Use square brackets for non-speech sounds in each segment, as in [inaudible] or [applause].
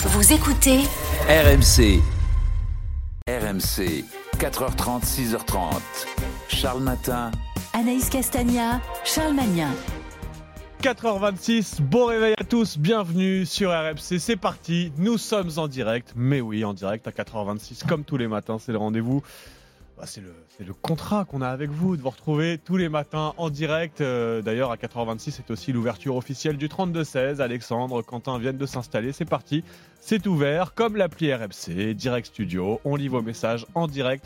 Vous écoutez RMC. RMC. 4h30, 6h30. Charles Matin. Anaïs Castagna, Charles Magnin. 4h26, bon réveil à tous, bienvenue sur RMC, c'est parti, nous sommes en direct, mais oui en direct à 4h26 comme tous les matins, c'est le rendez-vous, bah, c'est le, contrat qu'on a avec vous, de vous retrouver tous les matins en direct, Euh, d'ailleurs à 4h26 c'est aussi l'ouverture officielle du 32-16, Alexandre, Quentin viennent de s'installer, c'est parti, c'est ouvert, comme l'appli RMC, Direct Studio, on lit vos messages en direct,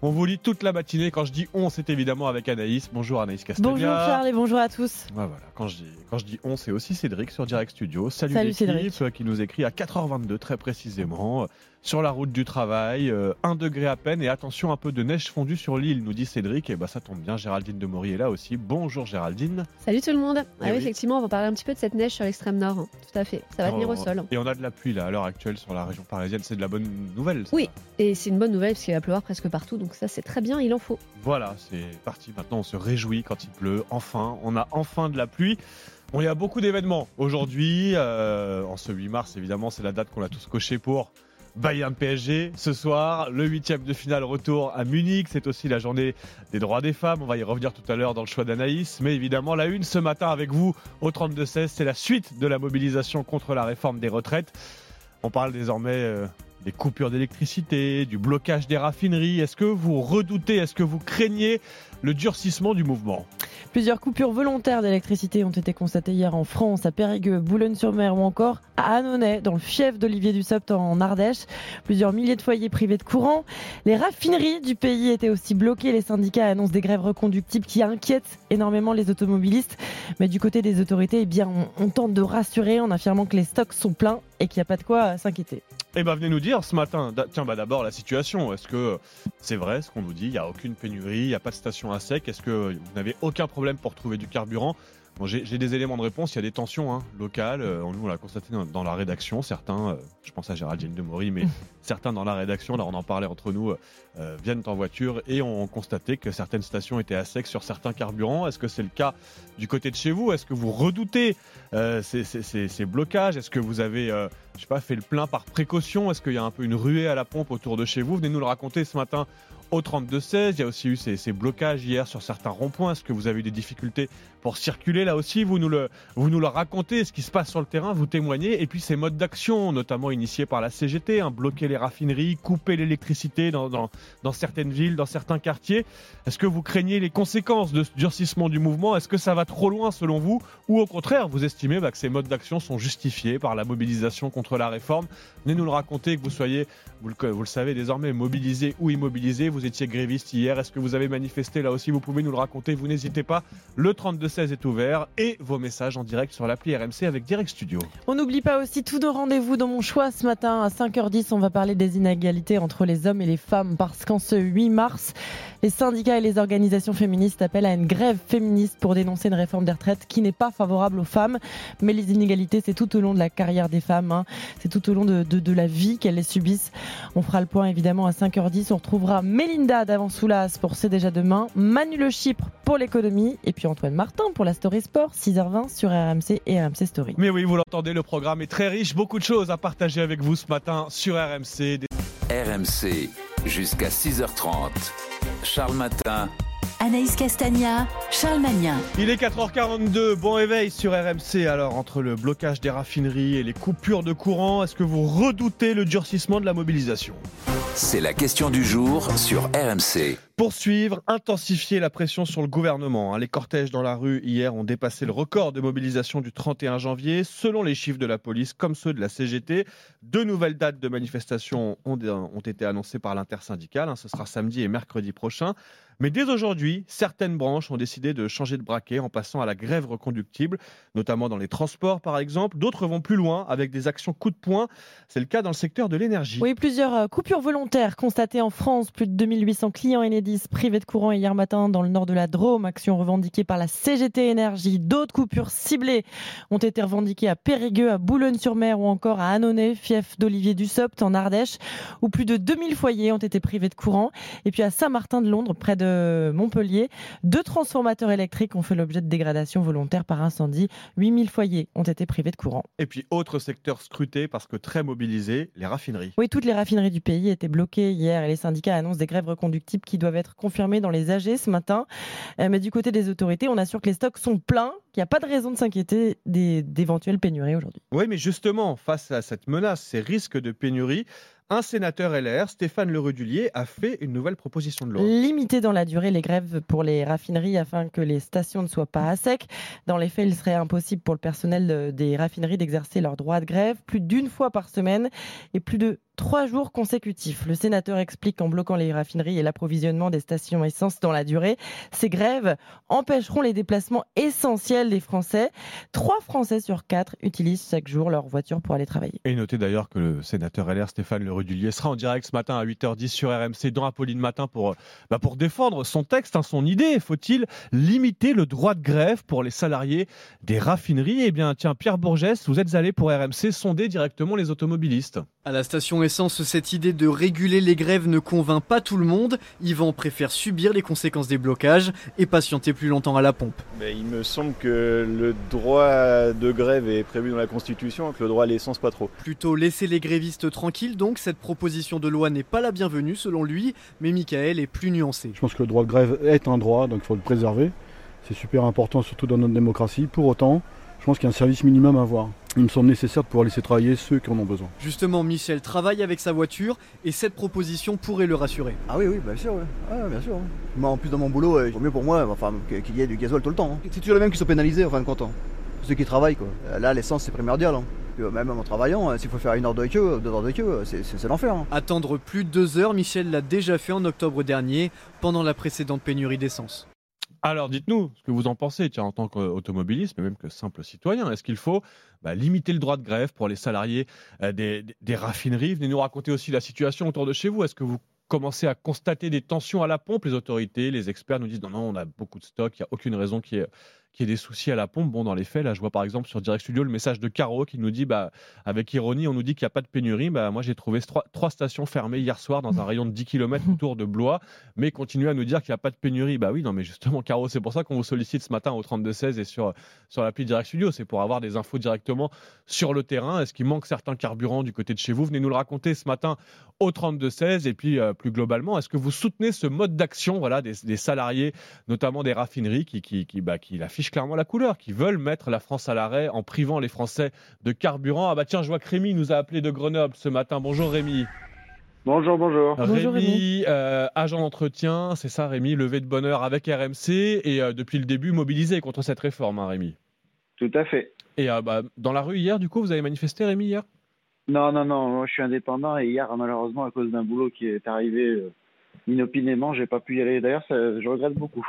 on vous lit toute la matinée, quand je dis on c'est évidemment avec Anaïs, bonjour Anaïs Castagna. Bonjour Charles et bonjour à tous. Voilà. Quand je dis, quand je dis on, c'est aussi Cédric sur Direct Studio. Salut, Salut, Cédric. euh, qui nous écrit à 4h22 très précisément. euh, Sur la route du travail, 1 degré à peine et attention un peu de neige fondue sur l'île, nous dit Cédric. Et bah ça tombe bien, Géraldine de Maury est là aussi. Bonjour Géraldine. Salut tout le monde. Ah Eh oui, oui. effectivement, on va parler un petit peu de cette neige sur l'extrême nord. hein. Tout à fait. Ça va tenir au Oh, sol. Et on a de la pluie là à l'heure actuelle sur la région parisienne. C'est de la bonne nouvelle. ça. Oui. Et c'est une bonne nouvelle parce qu'il va pleuvoir presque partout. Donc ça, c'est très bien. Il en faut. Voilà, c'est parti. Maintenant, on se réjouit quand il pleut. Enfin, on a enfin de la pluie. Bon, il y a beaucoup d'événements aujourd'hui. euh, en ce 8 mars, évidemment, c'est la date qu'on a tous coché pour Bayern PSG. Ce soir, le huitième de finale retour à Munich. C'est aussi la journée des droits des femmes. On va y revenir tout à l'heure dans le choix d'Anaïs. Mais évidemment, la une ce matin avec vous au 32-16, c'est la suite de la mobilisation contre la réforme des retraites. On parle désormais euh, des coupures d'électricité, du blocage des raffineries. Est-ce que vous redoutez, est-ce que vous craignez le durcissement du mouvement Plusieurs coupures volontaires d'électricité ont été constatées hier en France, à Périgueux, Boulogne-sur-Mer ou encore à Annonay, dans le fief d'Olivier Dussopt en Ardèche. Plusieurs milliers de foyers privés de courant. Les raffineries du pays étaient aussi bloquées. Les syndicats annoncent des grèves reconductibles qui inquiètent énormément les automobilistes. Mais du côté des autorités, eh bien, on, on tente de rassurer en affirmant que les stocks sont pleins et qu'il n'y a pas de quoi euh, s'inquiéter. Eh ben, venez nous dire ce matin. Tiens, bah d'abord la situation. Est-ce que c'est vrai ce qu'on nous dit? Il n'y a aucune pénurie, il n'y a pas de station à sec. Est-ce que vous n'avez aucun problème pour trouver du carburant? Bon, j'ai des éléments de réponse. Il y a des tensions hein, locales. Euh, nous, on l'a constaté dans, dans la rédaction. Certains, euh, je pense à Géraldine de Maury, mais [laughs] certains dans la rédaction, là, on en parlait entre nous, euh, viennent en voiture et ont constaté que certaines stations étaient à sec sur certains carburants. Est-ce que c'est le cas du côté de chez vous? Est-ce que vous redoutez ces, ces- ces- ces blocages? Est-ce que vous avez, je sais pas, fait le plein par précaution? Est-ce qu'il y a un peu une ruée à la pompe autour de chez vous? Venez nous le raconter ce matin au 32-16. Il y a aussi eu ces, blocages hier sur certains ronds-points. Est-ce que vous avez eu des difficultés pour circuler là aussi Vous nous le, vous nous le racontez, ce qui se passe sur le terrain, vous témoignez. Et puis ces modes d'action, notamment initiés par la CGT, hein, bloquer les raffineries, couper l'électricité dans, dans, certaines villes, dans certains quartiers. Est-ce que vous craignez les conséquences de ce durcissement du mouvement? Est-ce que ça va trop loin selon vous? Ou au contraire, vous estimez bah, que ces modes d'action sont justifiés par la mobilisation contre la réforme? Venez nous le raconter, que vous soyez, vous le, savez désormais, mobilisé ou immobilisé. Vous étiez gréviste hier. Est-ce que vous avez manifesté là aussi? Vous pouvez nous le raconter. Vous n'hésitez pas. Le 32-16 est ouvert et vos messages en direct sur l'appli RMC avec Direct Studio. On n'oublie pas aussi tous nos rendez-vous dans mon choix ce matin à 5h10. On va parler des inégalités entre les hommes et les femmes parce qu'en ce 8 mars, les syndicats et les organisations féministes appellent à une grève féministe pour dénoncer une réforme des retraites qui n'est pas favorable aux femmes. Mais les inégalités, c'est tout au long de la carrière des femmes. hein. C'est tout au long de, la vie qu'elles les subissent. On fera le point évidemment à 5h10. On retrouvera Mélinda d'Avansoulas pour C'est déjà demain, Manu Le Chypre pour l'économie et puis Antoine Martin pour la Story Sport, 6h20 sur RMC et RMC Story. Mais oui, vous l'entendez, le programme est très riche. Beaucoup de choses à partager avec vous ce matin sur RMC. RMC. Jusqu'à 6h30. Charles Matin. Anaïs Castagna, Charles Magnin. Il est 4h42, bon réveil sur RMC. Alors, entre le blocage des raffineries et les coupures de courant, est-ce que vous redoutez le durcissement de la mobilisation? C'est la question du jour sur RMC. Poursuivre, intensifier la pression sur le gouvernement. hein. Les cortèges dans la rue hier ont dépassé le record de mobilisation du 31 janvier. Selon les chiffres de la police comme ceux de la CGT, deux nouvelles dates de manifestation ont, été annoncées par l'intersyndicale. hein. Ce sera samedi et mercredi prochain. Mais dès aujourd'hui, certaines branches ont décidé de changer de braquet en passant à la grève reconductible, notamment dans les transports par exemple. D'autres vont plus loin avec des actions coup de poing. C'est le cas dans le secteur de l'énergie. Oui, plusieurs euh, coupures volontaires constatées en France. Plus de 2800 clients Enedis privé de courant hier matin dans le nord de la Drôme, action revendiquée par la CGT Énergie. D'autres coupures ciblées ont été revendiquées à Périgueux, à Boulogne-sur-Mer ou encore à Annonay, fief d'Olivier Dussopt en Ardèche, où plus de 2000 foyers ont été privés de courant. Et puis à Saint-Martin de Londres, près de Montpellier, deux transformateurs électriques ont fait l'objet de dégradation volontaire par incendie. 8000 foyers ont été privés de courant. Et puis, autre secteur scruté parce que très mobilisé, les raffineries. Oui, toutes les raffineries du pays étaient bloquées hier et les syndicats annoncent des grèves reconductibles qui doivent être confirmées dans les AG ce matin. Euh, mais du côté des autorités, on assure que les stocks sont pleins, qu'il n'y a pas de raison de s'inquiéter d'éventuelles pénuries aujourd'hui. Oui, mais justement, face à cette menace, ces risques de pénurie, un sénateur LR, Stéphane Lerudulier, a fait une nouvelle proposition de loi. Limiter dans la durée les grèves pour les raffineries afin que les stations ne soient pas à sec. Dans les faits, il serait impossible pour le personnel des raffineries d'exercer leur droit de grève plus d'une fois par semaine et plus de trois jours consécutifs. Le sénateur explique qu'en bloquant les raffineries et l'approvisionnement des stations essence dans la durée, ces grèves empêcheront les déplacements essentiels des Français. Trois Français sur quatre utilisent chaque jour leur voiture pour aller travailler. Et notez d'ailleurs que le sénateur LR Stéphane Le Rudulier sera en direct ce matin à 8h10 sur RMC dans Apolline Matin pour, bah pour défendre son texte, hein, son idée. Faut-il limiter le droit de grève pour les salariés des raffineries? Eh bien, tiens, Pierre Bourgès, vous êtes allé pour RMC sonder directement les automobilistes. À la station essence, cette idée de réguler les grèves ne convainc pas tout le monde. Yvan préfère subir les conséquences des blocages et patienter plus longtemps à la pompe. Mais il me semble que le droit de grève est prévu dans la Constitution, que le droit à l'essence pas trop. Plutôt laisser les grévistes tranquilles, donc cette proposition de loi n'est pas la bienvenue selon lui, mais Michael est plus nuancé. Je pense que le droit de grève est un droit, donc il faut le préserver. C'est super important, surtout dans notre démocratie. Pour autant, je pense qu'il y a un service minimum à avoir. Il me semble nécessaire de pouvoir laisser travailler ceux qui en ont besoin. Justement, Michel travaille avec sa voiture et cette proposition pourrait le rassurer. Ah oui, oui, bien sûr, ouais. bien sûr. Moi, en plus, dans mon boulot, il vaut mieux pour moi enfin, qu'il y ait du gasoil tout le temps. hein. C'est toujours les mêmes qui sont pénalisés en fin de compte. hein. Ceux qui travaillent, quoi. Là, l'essence, c'est primordial. hein. Euh, même en travaillant, euh, s'il faut faire une heure de queue, deux heures de queue, euh, c'est- c'est c'est l'enfer. hein. Attendre plus de deux heures, Michel l'a déjà fait en octobre dernier, pendant la précédente pénurie d'essence. Alors dites-nous ce que vous en pensez, en tant qu'automobiliste, mais même que simple citoyen. Est-ce qu'il faut bah, limiter le droit de grève pour les salariés euh, des, des raffineries? Venez nous raconter aussi la situation autour de chez vous. Est-ce que vous commencez à constater des tensions à la pompe? Les autorités, les experts nous disent non, non, on a beaucoup de stock, il n'y a aucune raison qu'il y ait qu'il y ait des soucis à la pompe. Bon, dans les faits, là, je vois par exemple sur Direct Studio le message de Caro qui nous dit, bah, avec ironie, on nous dit qu'il n'y a pas de pénurie. Bah, moi, j'ai trouvé trois, trois stations fermées hier soir dans un rayon de 10 km [laughs] autour de Blois, mais continue à nous dire qu'il n'y a pas de pénurie. Bah oui, non, mais justement, Caro, c'est pour ça qu'on vous sollicite ce matin au 3216 et sur, sur l'appli Direct Studio. C'est pour avoir des infos directement sur le terrain. Est-ce qu'il manque certains carburants du côté de chez vous? Venez nous le raconter ce matin au 3216 et puis euh, plus globalement, est-ce que vous soutenez ce mode d'action voilà, des, des salariés, notamment des raffineries, qui, qui, qui, bah, qui affichent clairement la couleur, qui veulent mettre la France à l'arrêt en privant les Français de carburant Ah bah tiens, je vois que Rémi nous a appelé de Grenoble ce matin. Bonjour Rémi. Bonjour, bonjour. Bonjour, Rémi, euh, agent d'entretien, c'est ça Rémi, levé de bonheur avec RMC et euh, depuis le début mobilisé contre cette réforme, hein, Rémi. Tout à fait. Et euh, bah, dans la rue hier, du coup, vous avez manifesté Rémi hier? Non, non, non, moi je suis indépendant et hier, malheureusement, à cause d'un boulot qui est arrivé euh, inopinément, j'ai pas pu y aller. D'ailleurs, ça- je regrette beaucoup.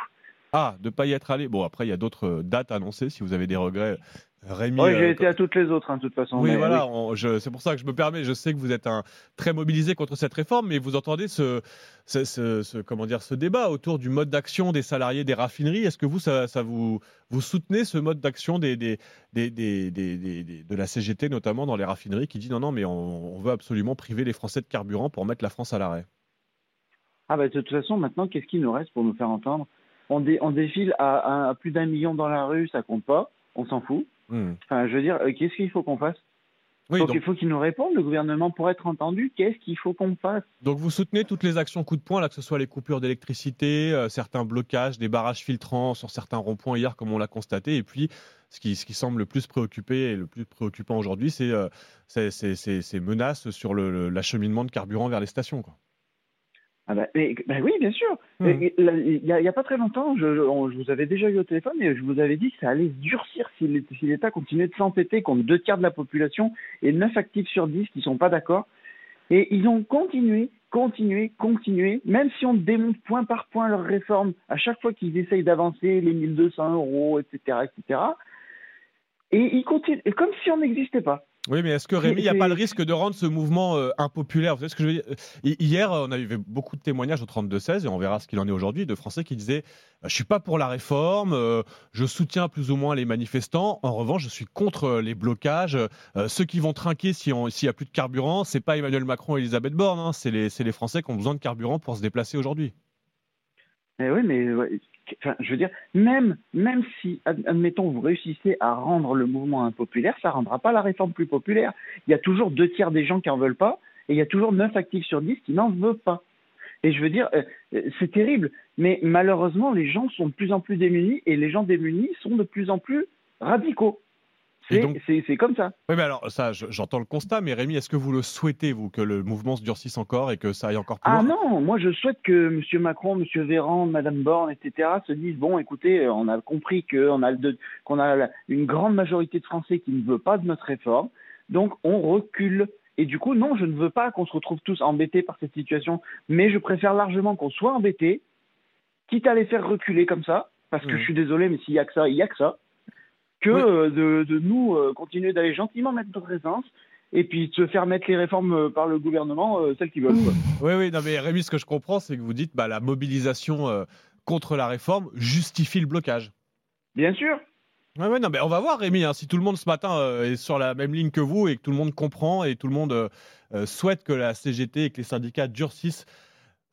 Ah, de pas y être allé. Bon, après, il y a d'autres euh, dates annoncées si vous avez des regrets. Rémi. Oui, euh, j'ai été à toutes les autres, hein, de toute façon. Oui, mais voilà, c'est pour ça que je me permets. Je sais que vous êtes un, très mobilisé contre cette réforme, mais vous entendez ce, ce, ce- ce- comment dire, ce débat autour du mode d'action des salariés des raffineries. Est-ce que vous, ça, ça vous, vous soutenez ce mode d'action des, des, des, des- des- des- des- de la CGT, notamment dans les raffineries, qui dit non, non, mais on, on veut absolument priver les Français de carburant pour mettre la France à l'arrêt? Ah bah de toute façon, maintenant, qu'est-ce qu'il nous reste pour nous faire entendre? On, dé- on défile à, à- à plus d'un million dans la rue, ça compte pas, on s'en fout. Hmm. Enfin, je veux dire, euh, qu'est-ce qu'il faut qu'on fasse? Oui, Donc, donc, Il faut qu'il nous réponde, le gouvernement, pour être entendu. Qu'est-ce qu'il faut qu'on fasse? Donc vous soutenez toutes les actions coup de poing, là, que ce soit les coupures d'électricité, euh, certains blocages, des barrages filtrants sur certains ronds-points hier, comme on l'a constaté, et puis ce qui, ce qui semble le plus préoccupé et le plus préoccupant aujourd'hui, c'est euh, ces menaces sur le- le- l'acheminement de carburant vers les stations. Quoi. Ah bah, mais- bah oui, bien sûr. Hmm. Il n'y a, pas très longtemps, je, je- on- je vous avais déjà eu au téléphone et je vous avais dit que ça allait durcir si l'État continuait de s'entêter contre deux tiers de la population et 9 actifs sur 10 qui sont pas d'accord. Et ils ont continué, continué, continué, même si on démonte point par point leurs réformes, à chaque fois qu'ils essayent d'avancer les 1200 euros, etc., etc. Et ils continuent, comme si on n'existait pas. Oui, mais est-ce que Rémi, il n'y a pas le risque de rendre ce mouvement euh, impopulaire? Vous savez ce que je veux dire? Hier, on a eu beaucoup de témoignages au 32-16, et on verra ce qu'il en est aujourd'hui, de Français qui disaient Je suis pas pour la réforme, euh, je soutiens plus ou moins les manifestants, en revanche, je suis contre les blocages. Euh, ceux qui vont trinquer s'il n'y a plus de carburant, c'est pas Emmanuel Macron et Elisabeth Borne, hein, c'est les, les Français qui ont besoin de carburant pour se déplacer aujourd'hui. Eh oui, mais je veux dire, même, même si, admettons, vous réussissez à rendre le mouvement impopulaire, ça ne rendra pas la réforme plus populaire. Il y a toujours deux tiers des gens qui n'en veulent pas, et il y a toujours neuf actifs sur dix qui n'en veulent pas. Et je veux dire, euh, c'est terrible, mais malheureusement, les gens sont de plus en plus démunis, et les gens démunis sont de plus en plus radicaux. C'est comme ça. Oui, mais alors, ça, j'entends le constat, mais Rémi, est-ce que vous le souhaitez, vous, que le mouvement se durcisse encore et que ça aille encore plus ah loin? Ah non, moi je souhaite que M. Macron, M. Véran, Mme Borne, etc., se disent bon, écoutez, on a compris qu'on a, a une grande majorité de Français qui ne veut pas de notre réforme, donc on recule. Et du coup, non, je ne veux pas qu'on se retrouve tous embêtés par cette situation, mais je préfère largement qu'on soit embêtés, quitte à les faire reculer comme ça, parce que mmh. je suis désolé, mais s'il y a que ça, il y a que ça que euh, de, nous euh, continuer d'aller gentiment mettre notre présence et puis de se faire mettre les réformes euh, par le gouvernement, celles qui veulent. Oui, oui, non, mais Rémi, ce que je comprends, c'est que vous dites bah, la mobilisation contre la réforme justifie le blocage. Bien sûr. Oui, ouais, non, mais on va voir, Rémi, hein, si tout le monde ce matin est sur la même ligne que vous et que tout le monde comprend et tout le monde souhaite que la CGT et que les syndicats durcissent.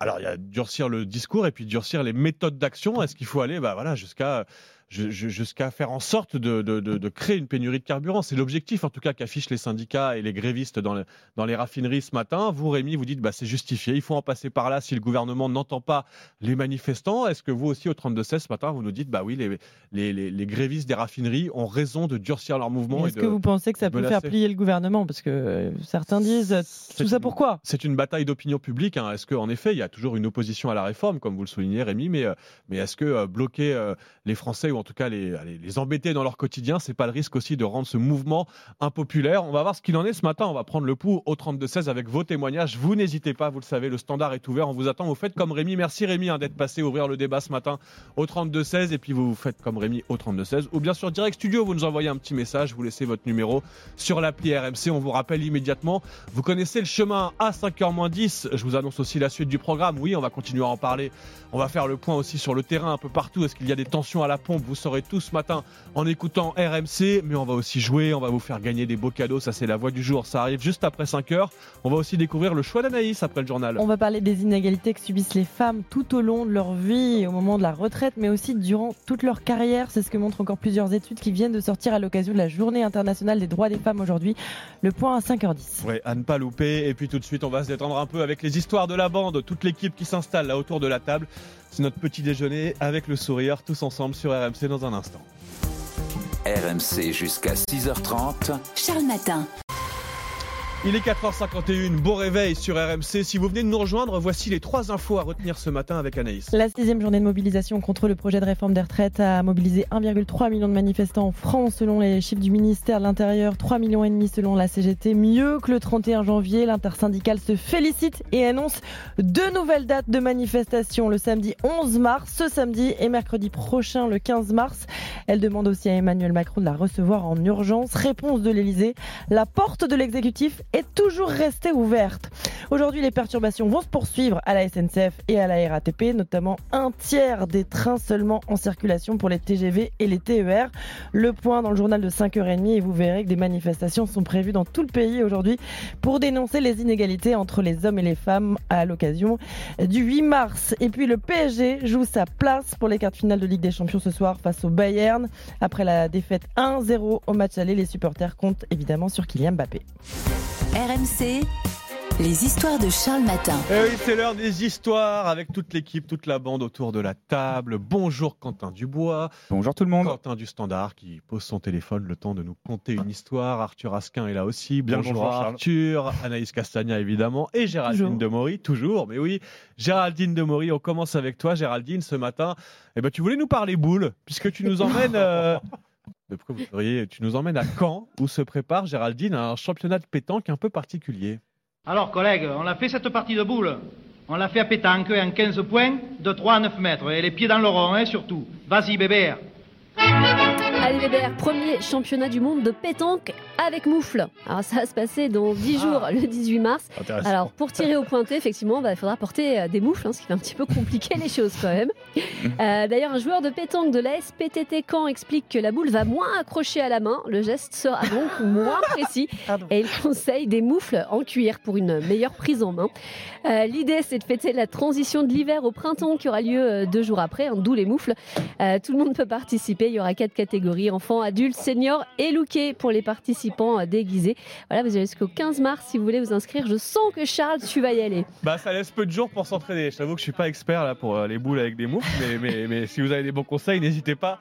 Alors, il y a durcir le discours et puis durcir les méthodes d'action. Est-ce qu'il faut aller bah, voilà, jusqu'à jusqu'à faire en sorte de, créer une pénurie de carburant. C'est l'objectif, en tout cas, qu'affichent les syndicats et les grévistes dans, dans les raffineries ce matin. Vous, Rémi, vous dites bah, c'est justifié, il faut en passer par là si le gouvernement n'entend pas les manifestants. Est-ce que vous aussi, au 32-16 ce matin, vous nous dites bah oui, les, les, grévistes des raffineries ont raison de durcir leur mouvement Est-ce que vous pensez que ça peut faire plier le gouvernement? Parce que euh, certains disent tout ça pourquoi C'est une bataille d'opinion publique. Hein. Est-ce qu'en effet, il y a toujours une opposition à la réforme, comme vous le soulignez, Rémi, mais, euh, mais est-ce que euh, bloquer les Français ou en tout cas les, embêter dans leur quotidien, c'est pas le risque aussi de rendre ce mouvement impopulaire. On va voir ce qu'il en est ce matin. On va prendre le pouls au 32-16 avec vos témoignages. Vous n'hésitez pas, vous le savez, le standard est ouvert. On vous attend. Vous faites comme Rémi. Merci Rémi hein, d'être passé ouvrir le débat ce matin au 32-16. Et puis vous, vous faites comme Rémi au 32-16. Ou bien sur Direct Studio, vous nous envoyez un petit message. Vous laissez votre numéro sur l'appli RMC. On vous rappelle immédiatement. Vous connaissez le chemin à 5h10. Je vous annonce aussi la suite du programme. Oui, on va continuer à en parler. On va faire le point aussi sur le terrain un peu partout. Est-ce qu'il y a des tensions à la pompe? Vous saurez tout ce matin en écoutant RMC, mais on va aussi jouer, on va vous faire gagner des beaux cadeaux, ça c'est la voix du jour, ça arrive juste après 5 heures. On va aussi découvrir le choix d'Anaïs après le journal. On va parler des inégalités que subissent les femmes tout au long de leur vie, au moment de la retraite, mais aussi durant toute leur carrière. C'est ce que montrent encore plusieurs études qui viennent de sortir à l'occasion de la journée internationale des droits des femmes aujourd'hui. Le point à 5h10. Oui, à ne pas louper. Et puis tout de suite, on va se détendre un peu avec les histoires de la bande, toute l'équipe qui s'installe là autour de la table. C'est notre petit déjeuner avec le sourire, tous ensemble sur RMC dans un instant. RMC jusqu'à 6h30. Charles Matin. Il est 4h51, beau réveil sur RMC. Si vous venez de nous rejoindre, voici les trois infos à retenir ce matin avec Anaïs. La sixième journée de mobilisation contre le projet de réforme des retraites a mobilisé 1,3 million de manifestants en France selon les chiffres du ministère de l'Intérieur, 3 millions selon la CGT. Mieux que le 31 janvier, l'intersyndicale se félicite et annonce deux nouvelles dates de manifestation le samedi 11 mars, ce samedi et mercredi prochain le 15 mars. Elle demande aussi à Emmanuel Macron de la recevoir en urgence. Réponse de l'Elysée, la porte de l'exécutif est toujours restée ouverte. Aujourd'hui, les perturbations vont se poursuivre à la SNCF et à la RATP, notamment un tiers des trains seulement en circulation pour les TGV et les TER. Le point dans le journal de 5h30 et vous verrez que des manifestations sont prévues dans tout le pays aujourd'hui pour dénoncer les inégalités entre les hommes et les femmes à l'occasion du 8 mars. Et puis le PSG joue sa place pour les quarts de finale de Ligue des Champions ce soir face au Bayern. Après la défaite 1-0 au match aller, les supporters comptent évidemment sur Kylian Mbappé. RMC, les histoires de Charles Matin. Eh oui, c'est l'heure des histoires avec toute l'équipe, toute la bande autour de la table. Bonjour Quentin Dubois. Bonjour tout le monde. Quentin du Standard qui pose son téléphone le temps de nous conter une histoire. Arthur Asquin est là aussi. bonjour, Arthur. Anaïs Castagna évidemment. Et Géraldine Demory, toujours. Mais oui, Géraldine Demory, on commence avec toi. Géraldine, ce matin, eh ben, tu voulais nous parler boule, puisque tu nous emmènes... Euh, [laughs] tu nous emmènes à Caen, où se prépare Géraldine un championnat de pétanque un peu particulier. Alors, collègues, on a fait cette partie de boule. On l'a fait à pétanque en 15 points, de 3 à 9 mètres. Et les pieds dans le rond, hein, surtout. Vas-y, bébé. Allez Weber, premier championnat du monde de pétanque avec moufle. Alors ça va se passer dans 10 jours, le 18 mars. Alors pour tirer au pointé, effectivement, bah, il faudra porter euh, des moufles, hein, ce qui va un petit peu compliquer les choses quand même. [laughs] Euh, D'ailleurs, un joueur de pétanque de la SPTT Caen explique que la boule va moins accrocher à la main. Le geste sera donc [laughs] moins précis et il conseille des moufles en cuir pour une meilleure prise en main. Euh, L'idée, c'est de fêter la transition de l'hiver au printemps qui aura lieu deux jours après, hein, d'où les moufles. Euh, tout le monde peut participer. Il y aura quatre catégories enfants, adultes, seniors et lookés pour les participants déguisés. Voilà, vous avez jusqu'au 15 mars si vous voulez vous inscrire. Je sens que Charles, tu vas y aller. Bah ça laisse peu de jours pour s'entraîner. Je t'avoue que je suis pas expert là pour euh, les boules avec des moufles, mais, mais si vous avez des bons conseils, n'hésitez pas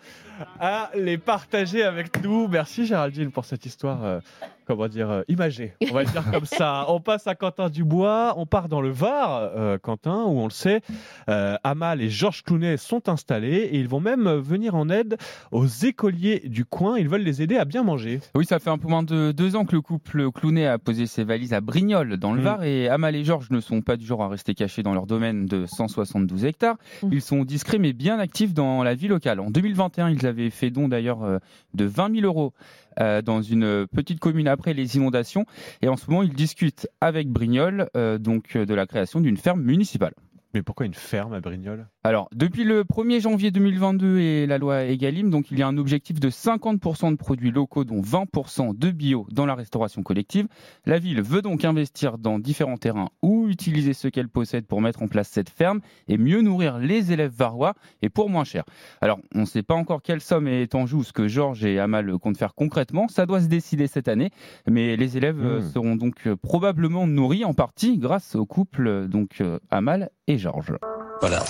à les partager avec nous. Merci Géraldine pour cette histoire, euh, comment dire, euh, imagée. On va le dire comme ça. On passe à Quentin Dubois, on part dans le Var, euh, Quentin, où on le sait, Amal et Georges Clounet sont installés et ils vont même venir en aide aux écoliers du coin. Ils veulent les aider à bien manger. Oui, ça fait un peu moins de deux ans que le couple Clounet a posé ses valises à Brignoles, dans le Mm. Var, et Amal et Georges ne sont pas du genre à rester cachés dans leur domaine de 172 hectares. Mm. Ils sont discrets mais bien actifs dans la vie locale. En 2021, ils avaient fait don d'ailleurs euh, de 20 000 euros euh, dans une petite commune après les inondations, et en ce moment, ils discutent avec Brignoles euh, donc de la création d'une ferme municipale. Mais pourquoi une ferme à Brignoles? Alors, depuis le 1er janvier 2022 et la loi Egalim, donc il y a un objectif de 50% de produits locaux, dont 20% de bio dans la restauration collective. La ville veut donc investir dans différents terrains ou utiliser ce qu'elle possède pour mettre en place cette ferme et mieux nourrir les élèves varois et pour moins cher. Alors, on ne sait pas encore quelle somme est en jeu ou ce que Georges et Amal comptent faire concrètement. Ça doit se décider cette année, mais les élèves Mmh. seront donc euh, probablement nourris en partie grâce au couple donc euh, Amal et Georges. Voilà.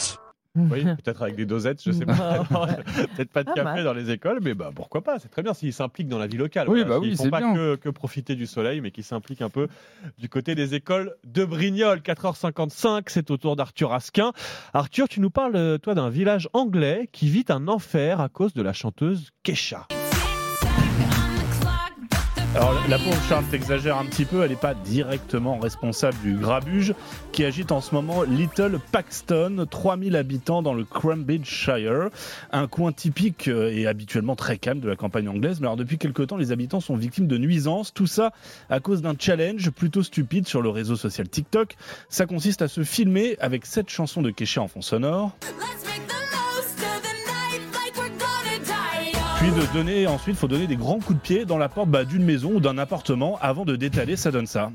Oui, peut-être avec des dosettes, je sais pas. [laughs] Non, [laughs] peut-être pas de café dans les écoles, mais bah pourquoi pas, c'est très bien s'ils s'impliquent dans la vie locale. Oui, Voilà, bah oui, Ils font c'est pas bien. que, que profiter du soleil, mais qu'ils s'impliquent un peu du côté des écoles de Brignoles. 4h55, c'est au tour d'Arthur Asquin. Arthur, tu nous parles, euh, toi, d'un village anglais qui vit un enfer à cause de la chanteuse Kesha. Alors la pauvre Charles t'exagère un petit peu, elle n'est pas directement responsable du grabuge qui agite en ce moment Little Paxton, 3000 habitants dans le Cambridgeshire, un coin typique euh, et habituellement très calme de la campagne anglaise. Mais alors depuis quelque temps, les habitants sont victimes de nuisances, tout ça à cause d'un challenge plutôt stupide sur le réseau social TikTok. Ça consiste à se filmer avec cette chanson de Kesha en fond sonore. Puis donner, ensuite, faut donner des grands coups de pied dans la porte bah, d'une maison ou d'un appartement avant de détaler, ça donne ça.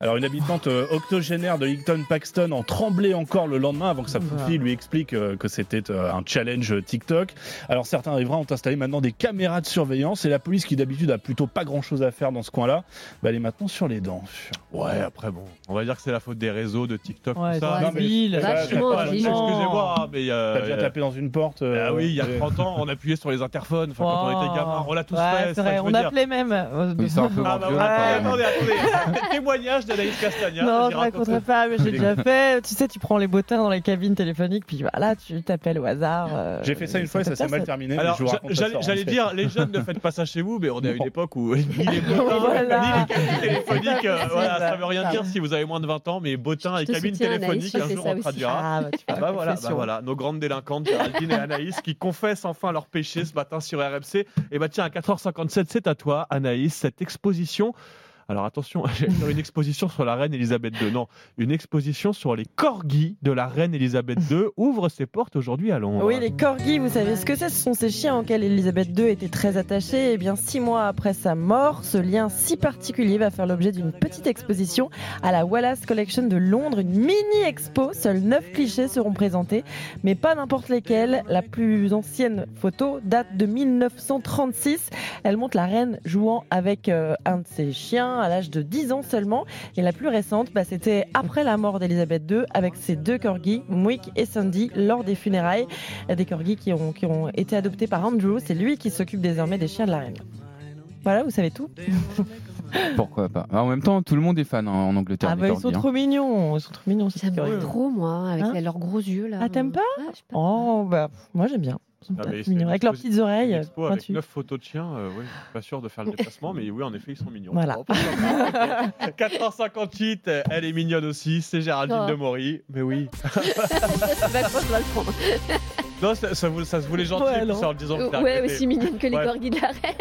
Alors une habitante euh, octogénaire de Higton Paxton en tremblait encore le lendemain avant que sa petite fille lui explique euh, que c'était euh, un challenge euh, TikTok. Alors certains riverains ont installé maintenant des caméras de surveillance et la police qui d'habitude a plutôt pas grand chose à faire dans ce coin-là, bah, elle est maintenant sur les dents. Ouais, après bon, on va dire que c'est la faute des réseaux, de TikTok, Ouais, tout ça. Non, mais- Vachement. Excusez-moi, hein, mais euh, T'as déjà euh, tapé dans une porte euh, Ah oui, il y a et- 30 ans, on appuyait sur les interphones. Enfin, quand on était gamin, on l'a tous Ouais, fait. vrai, on appelait même. Oui, c'est un peu Ah bah attendez, attendez. [laughs] Témoignage d'Anaïs Castagna. Non, je raconte. raconterai pas, mais j'ai déjà fait. Tu sais, tu prends les bottins dans les cabines téléphoniques, puis voilà, tu t'appelles au hasard. euh, J'ai fait ça une fois et ça s'est mal terminé. Alors, j'allais dire, les jeunes ne faites pas ça chez vous, mais on est à une époque où [laughs] ni les [laughs] bottins, Voilà. ni les cabines téléphoniques, euh, voilà, ça. veut rien dire si vous avez moins de 20 ans, mais bottins et cabines téléphoniques, un jour on traduira. Ah, bah, Bah voilà, bah voilà, nos grandes délinquantes, Géraldine et Anaïs, qui confessent enfin leur péché ce matin sur RMC. Et bah tiens, à 4h57, c'est à toi, Anaïs, cette exposition. Alors attention, [laughs] j'allais faire une exposition sur la reine Elisabeth II. Non, une exposition sur les corgis de la reine Elisabeth II [laughs] ouvre ses portes aujourd'hui à Londres. Oui, les corgis, vous savez ce que c'est? Ce sont ces chiens auxquels Elisabeth II était très attachée. Et bien, six mois après sa mort, ce lien si particulier va faire l'objet d'une petite exposition à la Wallace Collection de Londres, une mini-expo. Seuls neuf clichés seront présentés, mais pas n'importe lesquels. La plus ancienne photo date de 1936. Elle montre la reine jouant avec euh, un de ses chiens à l'âge de 10 ans seulement. Et la plus récente, bah, c'était après la mort d'Elisabeth II avec ses deux corgis, Mwick et Sandy, lors des funérailles. Des corgis qui ont, qui ont été adoptés par Andrew. C'est lui qui s'occupe désormais des chiens de la reine. Voilà, vous savez tout. [laughs] Pourquoi pas En même temps, tout le monde est fan hein, en Angleterre. Ah bah ils sont hein. trop mignons, ils sont trop mignons. J'aime trop, moi, avec Hein leurs gros yeux là. Ah t'aimes pas Ah, pas. Oh bah moi j'aime bien. Sont Ah, mignons. Avec leurs petites oreilles. une expo avec pointues. 9 photos de chiens, euh, oui, pas sûr de faire le [laughs] déplacement, mais oui, en effet, ils sont mignons. Voilà. Bon, pourquoi pas, ok. 4h58, euh, elle est mignonne aussi, c'est Géraldine Oh. de Maury, mais oui. [laughs] [laughs] Non, ça, ça, ça se voulait gentil, Ouais, en le disant que t'as Ouais, aussi mignonne que les Ouais. corgis de la reine.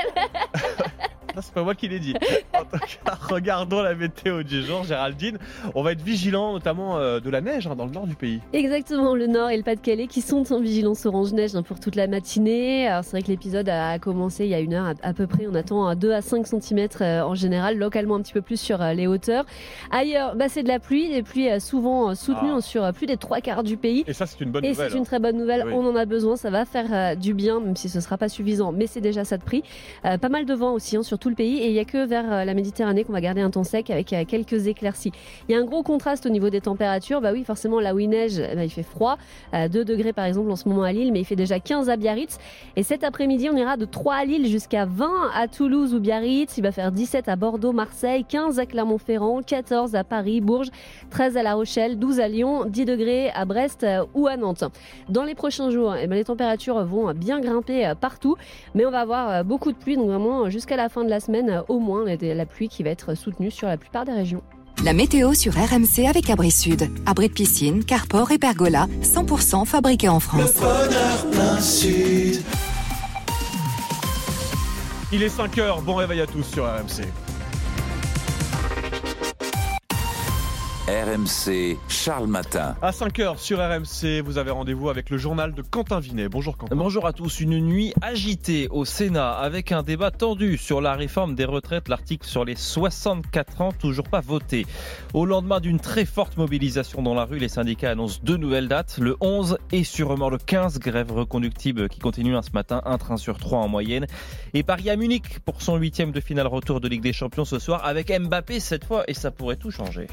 C'est pas moi qui l'ai dit. En tout cas, [laughs] regardons la météo du jour, Géraldine. On va être vigilant, notamment euh, de la neige hein, dans le nord du pays. Exactement, le Nord et le Pas-de-Calais qui sont en vigilance orange-neige hein, pour toute la matinée. Alors c'est vrai que l'épisode a commencé il y a une heure à, à peu près. On attend à 2 à 5 cm en général, localement un petit peu plus sur euh, les hauteurs. Ailleurs, bah, c'est de la pluie, des pluies euh, souvent euh, soutenues Ah. hein, sur euh, plus des trois quarts du pays. Et ça, c'est une bonne Et nouvelle. c'est une hein. très bonne nouvelle, Oui. on en a besoin, ça va faire euh, du bien, même si ce sera pas suffisant, mais c'est déjà ça de prix. Euh, pas mal de vent aussi hein, sur le pays, et il y a que vers euh, la Méditerranée qu'on va garder un temps sec avec euh, quelques éclaircies. Il y a un gros contraste au niveau des températures, bah oui, forcément là où il neige, eh ben, il fait froid, euh, 2 degrés par exemple en ce moment à Lille, mais il fait déjà 15 à Biarritz. Et cet après-midi, on ira de 3 à Lille jusqu'à 20 à Toulouse ou Biarritz, il va faire 17 à Bordeaux, Marseille, 15 à Clermont-Ferrand, 14 à Paris, Bourges, 13 à La Rochelle, 12 à Lyon, 10 degrés à Brest euh, ou à Nantes. Dans les prochains jours, eh ben, les températures vont bien grimper euh, partout, mais on va avoir euh, beaucoup de pluie, donc vraiment euh, jusqu'à la fin de la semaine euh, au moins, et la pluie qui va être soutenue sur la plupart des régions. La météo sur RMC avec Abri Sud. Abri de piscine, carport et pergola, 100% fabriqué en France. Il est 5h, bon réveil à tous sur RMC. RMC, Charles Matin. À 5h sur RMC, vous avez rendez-vous avec le journal de Quentin Vinet. Bonjour Quentin. Bonjour à tous. Une nuit agitée au Sénat avec un débat tendu sur la réforme des retraites. L'article sur les 64 ans toujours pas voté. Au lendemain d'une très forte mobilisation dans la rue, les syndicats annoncent deux nouvelles dates, le 11 et sûrement le 15. Grève reconductible qui continue hein, ce matin, un train sur trois en moyenne. Et Paris à Munich pour son huitième de finale retour de Ligue des Champions ce soir avec Mbappé cette fois et ça pourrait tout changer.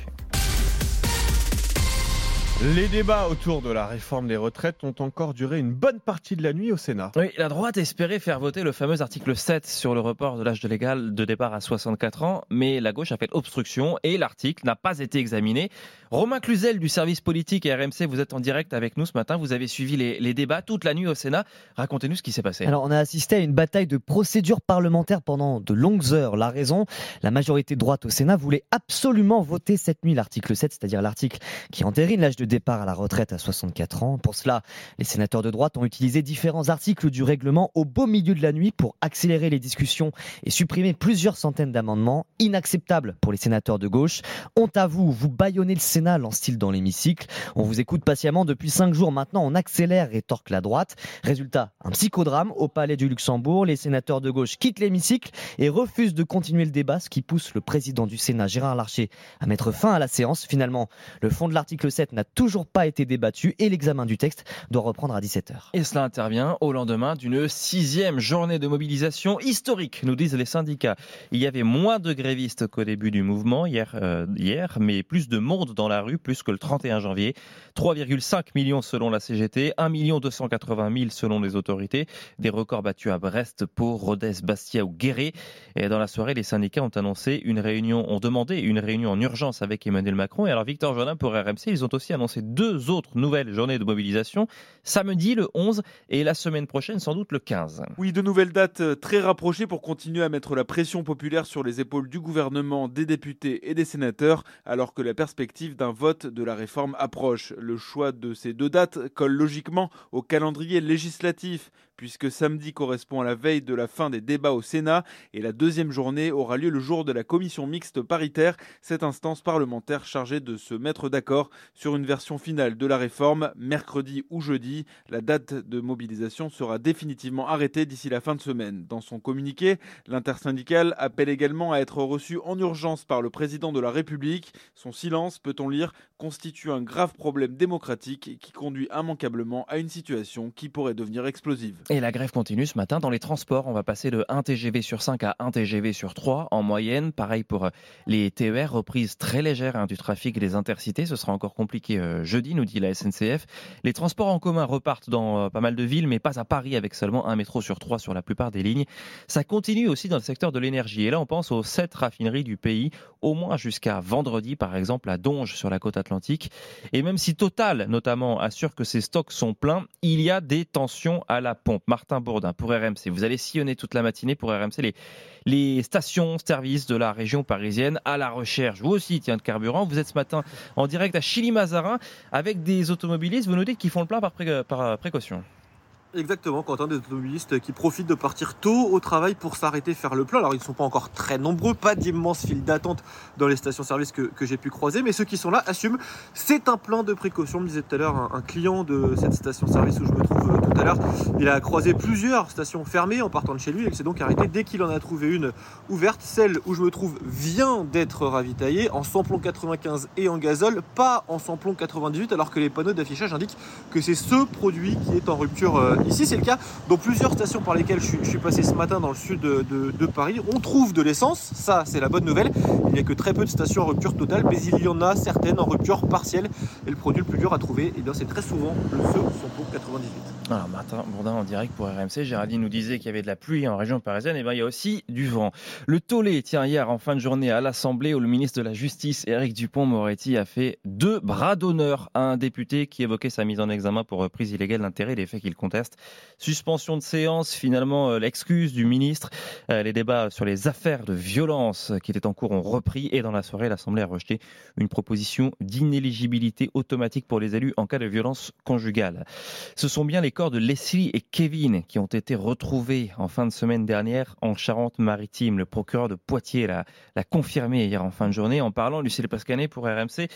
Les débats autour de la réforme des retraites ont encore duré une bonne partie de la nuit au Sénat. Oui, la droite espérait faire voter le fameux article 7 sur le report de l'âge de légal de départ à 64 ans, mais la gauche a fait obstruction et l'article n'a pas été examiné. Romain Cluzel du service politique et RMC, vous êtes en direct avec nous ce matin, vous avez suivi les, les débats toute la nuit au Sénat. Racontez-nous ce qui s'est passé. Alors, on a assisté à une bataille de procédure parlementaire pendant de longues heures. La raison, la majorité de droite au Sénat voulait absolument voter cette nuit l'article 7, c'est-à-dire l'article qui entérine l'âge de départ à la retraite à 64 ans. Pour cela, les sénateurs de droite ont utilisé différents articles du règlement au beau milieu de la nuit pour accélérer les discussions et supprimer plusieurs centaines d'amendements inacceptables pour les sénateurs de gauche. Honte à vous, vous baillonnez le Sénat, lance-t-il dans l'hémicycle. On vous écoute patiemment depuis cinq jours maintenant, on accélère, rétorque la droite. Résultat, un psychodrame au palais du Luxembourg. Les sénateurs de gauche quittent l'hémicycle et refusent de continuer le débat, ce qui pousse le président du Sénat, Gérard Larcher, à mettre fin à la séance. Finalement, le fond de l'article 7 n'a toujours pas été débattu et l'examen du texte doit reprendre à 17h. Et cela intervient au lendemain d'une sixième journée de mobilisation historique, nous disent les syndicats. Il y avait moins de grévistes qu'au début du mouvement hier, euh, hier, mais plus de monde dans la rue, plus que le 31 janvier. 3,5 millions selon la CGT, 1 280 000 selon les autorités. Des records battus à Brest, Pau, Rodez, Bastia ou Guéret. Et dans la soirée, les syndicats ont annoncé une réunion, ont demandé une réunion en urgence avec Emmanuel Macron. Et alors Victor Jolin pour RMC, ils ont aussi annoncé deux autres nouvelles journées de mobilisation. Samedi le 11 et la semaine prochaine sans doute le 15. Oui, de nouvelles dates euh, très rapprochées pour continuer à mettre la pression populaire sur les épaules du gouvernement, des députés et des sénateurs, alors que la perspective d'un vote de la réforme approche. Le choix de ces deux dates colle logiquement au calendrier législatif puisque samedi correspond à la veille de la fin des débats au Sénat et la deuxième journée aura lieu le jour de la commission mixte paritaire, cette instance parlementaire chargée de se mettre d'accord sur une version finale de la réforme mercredi ou jeudi. La date de mobilisation sera définitivement arrêtée d'ici la fin de semaine. Dans son communiqué, l'intersyndicale appelle également à être reçu en urgence par le président de la République. Son silence, peut-on lire, constitue un grave problème démocratique qui conduit immanquablement à une situation qui pourrait devenir explosive. Et la grève continue ce matin dans les transports. On va passer de 1 TGV sur 5 à 1 TGV sur 3 en moyenne. Pareil pour euh, les TER, reprise très légère hein, du trafic des intercités. Ce sera encore compliqué euh, jeudi, nous dit la SNCF. Les transports en commun repartent dans euh, pas mal de villes, mais pas à Paris avec seulement un métro sur 3 sur la plupart des lignes. Ça continue aussi dans le secteur de l'énergie. Et là, on pense aux 7 raffineries du pays, au moins jusqu'à vendredi, par exemple, à Donge sur la côte atlantique. Et même si Total, notamment, assure que ses stocks sont pleins, il y a des tensions à la pompe. Martin Bourdin pour RMC. Vous allez sillonner toute la matinée pour RMC les, les stations-service de la région parisienne à la recherche, vous aussi, tiens, de carburant. Vous êtes ce matin en direct à Chili-Mazarin avec des automobilistes, vous notez qu'ils font le plein par, par précaution. Exactement, Quentin, des automobilistes qui profitent de partir tôt au travail pour s'arrêter faire le plein. Alors, ils ne sont pas encore très nombreux, pas d'immenses files d'attente dans les stations-service que, j'ai pu croiser, mais ceux qui sont là assument. C'est un plein de précaution, me disait tout à l'heure un, un client de cette station-service où je me trouve euh, tout à l'heure. Il a croisé plusieurs stations fermées en partant de chez lui et il s'est donc arrêté dès qu'il en a trouvé une ouverte. Celle où je me trouve vient d'être ravitaillée en samplon 95 et en gazole, pas en samplon 98, alors que les panneaux d'affichage indiquent que c'est ce produit qui est en rupture euh, ici. C'est le cas dans plusieurs stations par lesquelles je suis, passé ce matin dans le sud de, Paris. On trouve de l'essence, ça c'est la bonne nouvelle. Il n'y a que très peu de stations en rupture totale, mais il y en a certaines en rupture partielle. Et le produit le plus dur à trouver, eh bien, c'est très souvent le feu samplon 98. Alors Martin Bourdin en direct pour RMC. Géraldine nous disait qu'il y avait de la pluie en région parisienne. Et ben il y a aussi du vent. Le tollé, tiens, hier en fin de journée à l'Assemblée où le ministre de la Justice, Éric Dupont-Moretti, a fait deux bras d'honneur à un député qui évoquait sa mise en examen pour reprise illégale d'intérêt, les faits qu'il conteste. Suspension de séance, finalement euh, l'excuse du ministre. Euh, Les débats sur les affaires de violence qui étaient en cours ont repris et dans la soirée, l'Assemblée a rejeté une proposition d'inéligibilité automatique pour les élus en cas de violence conjugale. Ce sont bien les corps de Leslie et Kevin qui ont été retrouvés en fin de semaine dernière en Charente-Maritime. Le procureur de Poitiers l'a l'a confirmé hier en fin de journée en parlant, Lucille Pascanet pour RMC,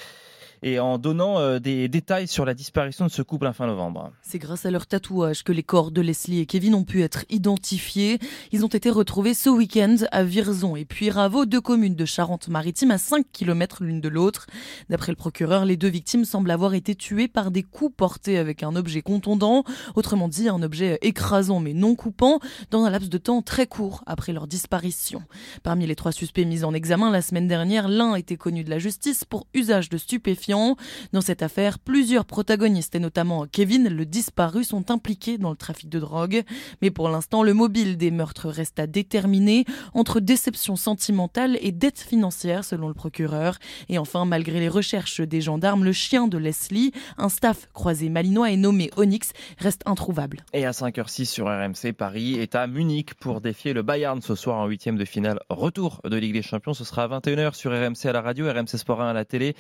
et en donnant euh, des détails sur la disparition de ce couple en fin novembre. C'est grâce à leur tatouage que les corps de Leslie et Kevin ont pu être identifiés. Ils ont été retrouvés ce week-end à Virzon et puis Raveau, deux communes de Charente-Maritime à 5 km l'une de l'autre. D'après le procureur, les deux victimes semblent avoir été tuées par des coups portés avec un objet contondant, autrement dit un objet écrasant mais non coupant, dans un laps de temps très court après leur disparition. Parmi les trois suspects mis en examen la semaine dernière, l'un était connu de la justice pour usage de stupéfiants. Dans cette affaire, plusieurs protagonistes, et notamment Kevin, le disparu, sont impliqués dans le trafic de drogue. Mais pour l'instant, le mobile des meurtres reste à déterminer entre déception sentimentale et dette financière, selon le procureur. Et enfin, malgré les recherches des gendarmes, le chien de Leslie, un staff croisé malinois et nommé Onyx, reste introuvable. Et à 5h06 sur RMC, Paris est à Munich pour défier le Bayern ce soir en huitième de finale. Retour de Ligue des Champions, ce sera à 21h sur RMC à la radio, RMC Sport 1 à la télé.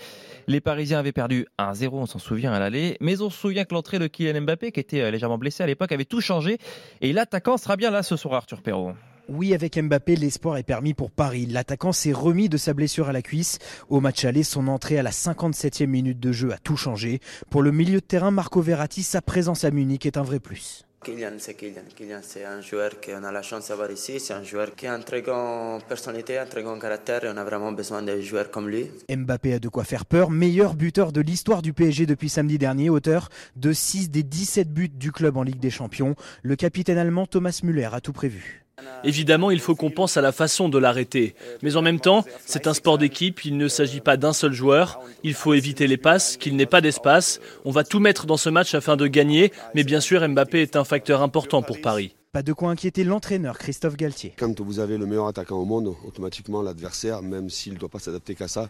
Les Parisiens avaient perdu 1-0, on s'en souvient à l'aller, mais on se souvient que l'entrée de Kylian Mbappé, qui était euh, légèrement blessé à l'époque, avait tout changé. Et l'attaquant sera bien là ce soir, Arthur Perrault. Oui, avec Mbappé, l'espoir est permis pour Paris. L'attaquant s'est remis de sa blessure à la cuisse. Au match aller, son entrée à la 57e minute de jeu a tout changé. Pour le milieu de terrain, Marco Verratti, sa présence à Munich est un vrai plus. Kylian, c'est Kylian. Kylian, c'est un joueur qu'on a la chance d'avoir ici. C'est un joueur qui a une très grande personnalité, un très grand caractère et on a vraiment besoin de joueurs comme lui. Mbappé a de quoi faire peur, meilleur buteur de l'histoire du PSG depuis samedi dernier, auteur de 6 des 17 buts du club en Ligue des Champions. Le capitaine allemand Thomas Müller a tout prévu. Évidemment, il faut qu'on pense à la façon de l'arrêter. Mais en même temps, c'est un sport d'équipe, il ne s'agit pas d'un seul joueur. Il faut éviter les passes, qu'il n'ait pas d'espace. On va tout mettre dans ce match afin de gagner, mais bien sûr, Mbappé est un facteur important pour Paris. Pas de quoi inquiéter l'entraîneur Christophe Galtier. Quand vous avez le meilleur attaquant au monde, automatiquement l'adversaire, même s'il ne doit pas s'adapter qu'à ça,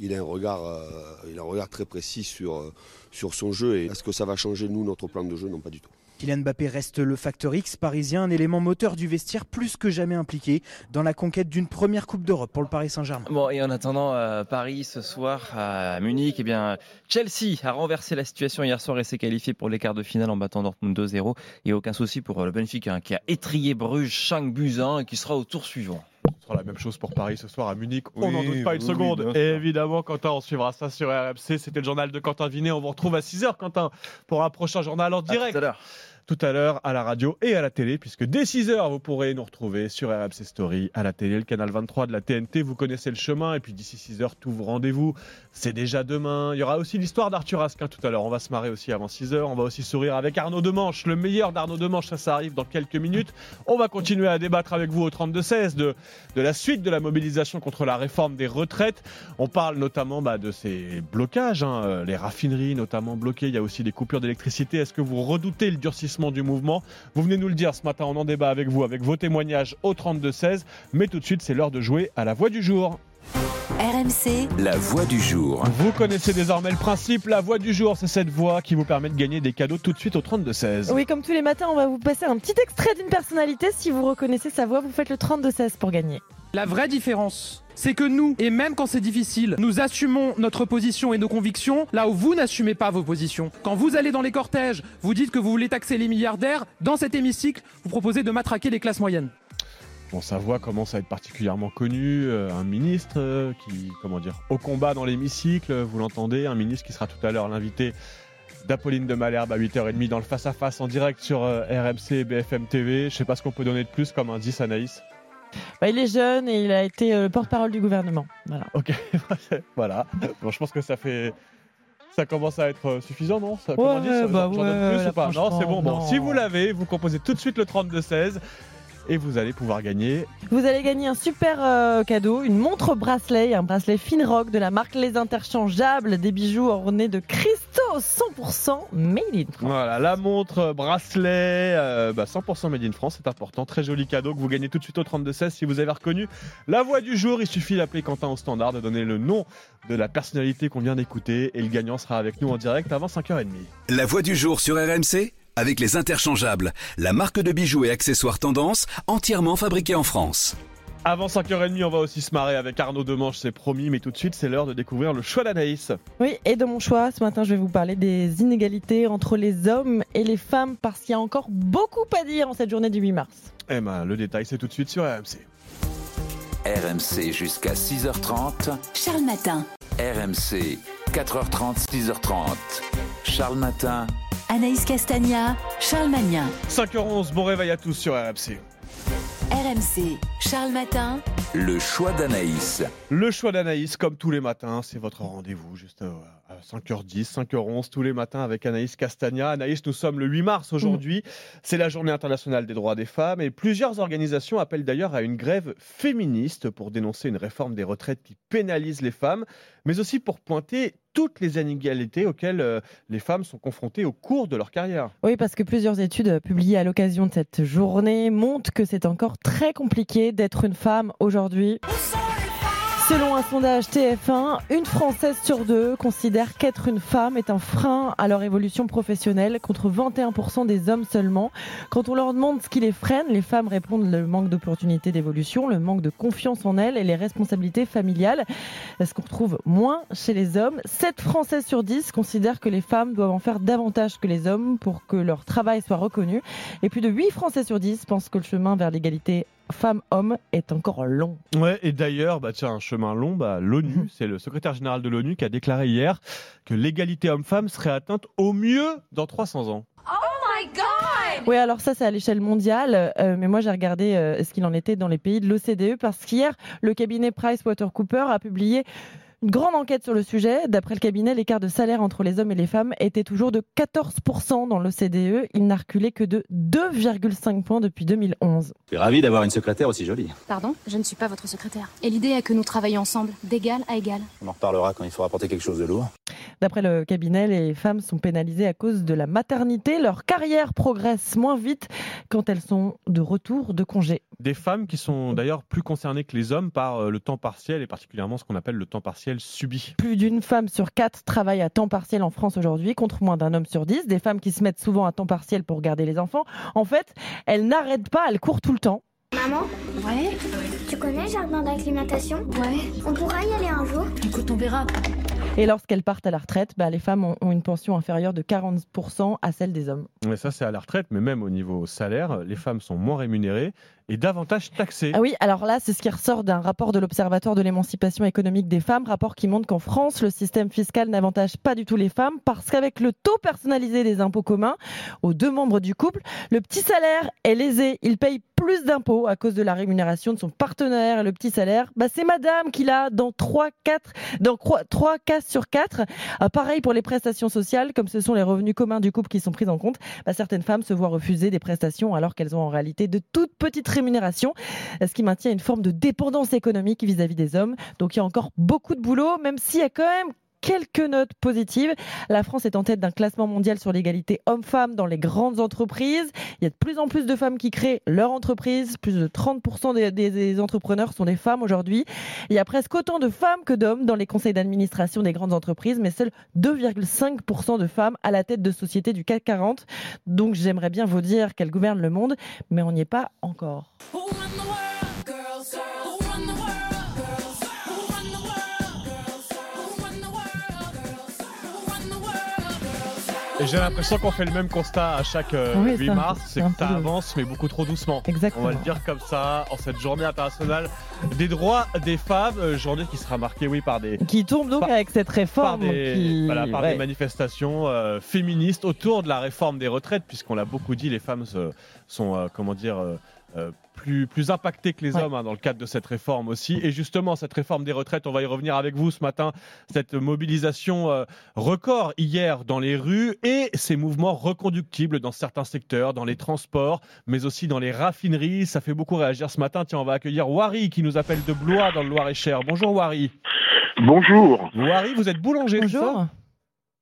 il a un regard, euh, il a un regard très précis sur, euh, sur son jeu. Et est-ce que ça va changer, nous, notre plan de jeu? Non, pas du tout. Kylian Mbappé reste le facteur X parisien, un élément moteur du vestiaire plus que jamais impliqué dans la conquête d'une première Coupe d'Europe pour le Paris Saint-Germain. Bon, et en attendant, euh, Paris ce soir à Munich, eh bien, Chelsea a renversé la situation hier soir et s'est qualifié pour les quarts de finale en battant Dortmund 2-0. Et aucun souci pour le Benfica hein, qui a étrié Bruges 5 buts à 1 et qui sera au tour suivant. Ce sera la même chose pour Paris ce soir à Munich. on n'en doute pas une oui, seconde. oui, Et évidemment, Quentin, on suivra ça sur RMC. C'était le journal de Quentin Vinet. On vous retrouve à 6h, Quentin, pour un prochain journal en direct. tout à. Tout à l'heure à la radio et à la télé, puisque dès 6h, vous pourrez nous retrouver sur RMC Story, à la télé, le canal 23 de la TNT. Vous connaissez le chemin. Et puis d'ici 6h, tout vos rendez-vous. C'est déjà demain. Il y aura aussi l'histoire d'Arthur Asquin tout à l'heure. On va se marrer aussi avant 6h. On va aussi sourire avec Arnaud Demanche, le meilleur d'Arnaud Demanche. Ça, ça arrive dans quelques minutes. On va continuer à débattre avec vous au 32-16 de, de la suite de la mobilisation contre la réforme des retraites. On parle notamment bah, de ces blocages, hein, les raffineries notamment bloquées. Il y a aussi des coupures d'électricité. Est-ce que vous redoutez le durcissement du mouvement Vous venez nous le dire ce matin. On en débat avec vous, avec vos témoignages au 32-16. Mais tout de suite, c'est l'heure de jouer à la voix du jour. RMC, la voix du jour. Vous connaissez désormais le principe, la voix du jour, c'est cette voix qui vous permet de gagner des cadeaux tout de suite au 32-16. Oui, comme tous les matins, on va vous passer un petit extrait d'une personnalité. Si vous reconnaissez sa voix, vous faites le 32-16 pour gagner. La vraie différence, c'est que nous, et même quand c'est difficile, nous assumons notre position et nos convictions là où vous n'assumez pas vos positions. Quand vous allez dans les cortèges, vous dites que vous voulez taxer les milliardaires, dans cet hémicycle, vous proposez de matraquer les classes moyennes. Bon, sa voix commence à être particulièrement connue. euh, un ministre euh, qui, comment dire, au combat dans l'hémicycle, vous l'entendez, un ministre qui sera tout à l'heure l'invité d'Apolline de Malherbe à 8h30 dans le face-à-face en direct sur euh, RMC et BFM TV. Je sais pas ce qu'on peut donner de plus comme indice, Anaïs. Bah, il est jeune et il a été euh, le porte-parole du gouvernement. Voilà. Ok, [laughs] voilà. Bon, je pense que ça fait. Ça commence à être euh, suffisant, non? Ça, comment Ouais, dire, ça- bah ouais, plus ou pas? Non, c'est bon. Bon, si vous l'avez, vous composez tout de suite le 32-16 et vous allez pouvoir gagner Vous allez gagner un super euh, cadeau, une montre bracelet, un bracelet Finrock de la marque Les Interchangeables, des bijoux ornés de cristaux 100% made in France. Voilà, la montre, bracelet, euh, bah, 100% made in France, c'est important. Très joli cadeau que vous gagnez tout de suite au 32-16. Si vous avez reconnu la voix du jour, il suffit d'appeler Quentin au standard, de donner le nom de la personnalité qu'on vient d'écouter et le gagnant sera avec nous en direct avant 5h30. La voix du jour sur RMC avec les interchangeables, la marque de bijoux et accessoires tendance entièrement fabriquée en France. Avant 5h30, on va aussi se marrer avec Arnaud Demanche, c'est promis, mais tout de suite, c'est l'heure de découvrir le choix d'Anaïs. Oui, et de mon choix, ce matin, je vais vous parler des inégalités entre les hommes et les femmes parce qu'il y a encore beaucoup à dire en cette journée du 8 mars. Eh ben, le détail, c'est tout de suite sur RMC. RMC jusqu'à 6h30. Charles Matin. RMC 4h30, 6h30. Charles Matin. Anaïs Castagna, Charles Magnin. 5h11, bon réveil à tous sur RMC. RMC, Charles Matin. Le choix d'Anaïs. Le choix d'Anaïs, comme tous les matins, c'est votre rendez-vous, juste euh, à 5h10, 5h11, tous les matins avec Anaïs Castagna. Anaïs, nous sommes le 8 mars aujourd'hui. C'est la journée internationale des droits des femmes et plusieurs organisations appellent d'ailleurs à une grève féministe pour dénoncer une réforme des retraites qui pénalise les femmes, mais aussi pour pointer toutes les inégalités auxquelles euh, les femmes sont confrontées au cours de leur carrière. Oui, parce que plusieurs études publiées à l'occasion de cette journée montrent que c'est encore très compliqué d'être une femme aujourd'hui. Selon un sondage TF1, une Française sur deux considère qu'être une femme est un frein à leur évolution professionnelle contre 21% des hommes seulement. Quand on leur demande ce qui les freine, les femmes répondent le manque d'opportunités d'évolution, le manque de confiance en elles et les responsabilités familiales. Ce qu'on retrouve moins chez les hommes. 7 Françaises sur 10 considèrent que les femmes doivent en faire davantage que les hommes pour que leur travail soit reconnu. Et plus de 8 Français sur 10 pensent que le chemin vers l'égalité femmes-hommes est encore long. Ouais, et d'ailleurs, bah tiens, un chemin long, bah, l'ONU, c'est le secrétaire général de l'ONU qui a déclaré hier que l'égalité homme-femme serait atteinte au mieux dans 300 ans. Oui, alors ça, c'est à l'échelle mondiale. euh, mais moi, j'ai regardé euh, ce qu'il en était dans les pays de l'OCDE parce qu'hier, le cabinet PricewaterhouseCoopers a publié une grande enquête sur le sujet. D'après le cabinet, l'écart de salaire entre les hommes et les femmes était toujours de 14% dans l'OCDE. Il n'a reculé que de 2,5 points depuis 2011. Je suis ravi d'avoir une secrétaire aussi jolie. Pardon, je ne suis pas votre secrétaire. Et l'idée est que nous travaillions ensemble, d'égal à égal. On en reparlera quand il faudra porter quelque chose de lourd. D'après le cabinet, les femmes sont pénalisées à cause de la maternité. Leur carrière progresse moins vite quand elles sont de retour de congé. Des femmes qui sont d'ailleurs plus concernées que les hommes par euh, le temps partiel et particulièrement ce qu'on appelle le temps partiel Plus d'une femme sur quatre travaille à temps partiel en France aujourd'hui, contre moins d'un homme sur dix. Des femmes qui se mettent souvent à temps partiel pour garder les enfants. En fait, elles n'arrêtent pas, elles courent tout le temps. Maman Ouais Tu connais le jardin d'acclimatation Ouais. On pourra y aller un jour Écoute, on verra. Et lorsqu'elles partent à la retraite, bah, les femmes ont, ont une pension inférieure de 40% à celle des hommes. Mais ça, c'est à la retraite, mais même au niveau salaire, les femmes sont moins rémunérées et davantage taxées. Ah oui, alors là, c'est ce qui ressort d'un rapport de l'Observatoire de l'émancipation économique des femmes, rapport qui montre qu'en France, le système fiscal n'avantage pas du tout les femmes parce qu'avec le taux personnalisé des impôts communs aux deux membres du couple, le petit salaire est lésé. Il paye plus d'impôts à cause de la rémunération de son partenaire. Le petit salaire, bah, c'est madame qui l'a dans 3, 4, dans 3 cas sur 4. Euh, pareil pour les prestations sociales, comme ce sont les revenus communs du couple qui sont pris en compte, bah, certaines femmes se voient refuser des prestations alors qu'elles ont en réalité de toutes petites rémunérations, ce qui maintient une forme de dépendance économique vis-à-vis des hommes. Donc il y a encore beaucoup de boulot, même s'il y a quand même quelques notes positives. La France est en tête d'un classement mondial sur l'égalité homme-femme dans les grandes entreprises. Il y a de plus en plus de femmes qui créent leur entreprise. Plus de 30% des, entrepreneurs sont des femmes aujourd'hui. Il y a presque autant de femmes que d'hommes dans les conseils d'administration des grandes entreprises, mais seuls 2,5% de femmes à la tête de sociétés du CAC 40. Donc j'aimerais bien vous dire qu'elles gouvernent le monde, mais on n'y est pas encore. Et j'ai l'impression qu'on fait le même constat à chaque euh, Oui, 8 c'est un- mars, c'est que ça avance, mais beaucoup trop doucement. Exactement. On va le dire comme ça, en cette journée internationale des droits des femmes, euh, journée qui sera marquée, oui, par des, Qui tombe donc Par- avec cette par réforme. des, qui- voilà, par ouais. des manifestations euh, féministes autour de la réforme des retraites, puisqu'on l'a beaucoup dit, les femmes sont, euh, comment dire, euh, euh, plus, plus impactées que les Ouais. hommes hein, dans le cadre de cette réforme aussi. Et justement, cette réforme des retraites, on va y revenir avec vous ce matin, cette mobilisation euh, record hier dans les rues et ces mouvements reconductibles dans certains secteurs, dans les transports, mais aussi dans les raffineries. Ça fait beaucoup réagir ce matin. Tiens, on va accueillir Wari qui nous appelle de Blois dans le Loir-et-Cher. Bonjour Wari. Bonjour. Wari, vous êtes boulanger, ça?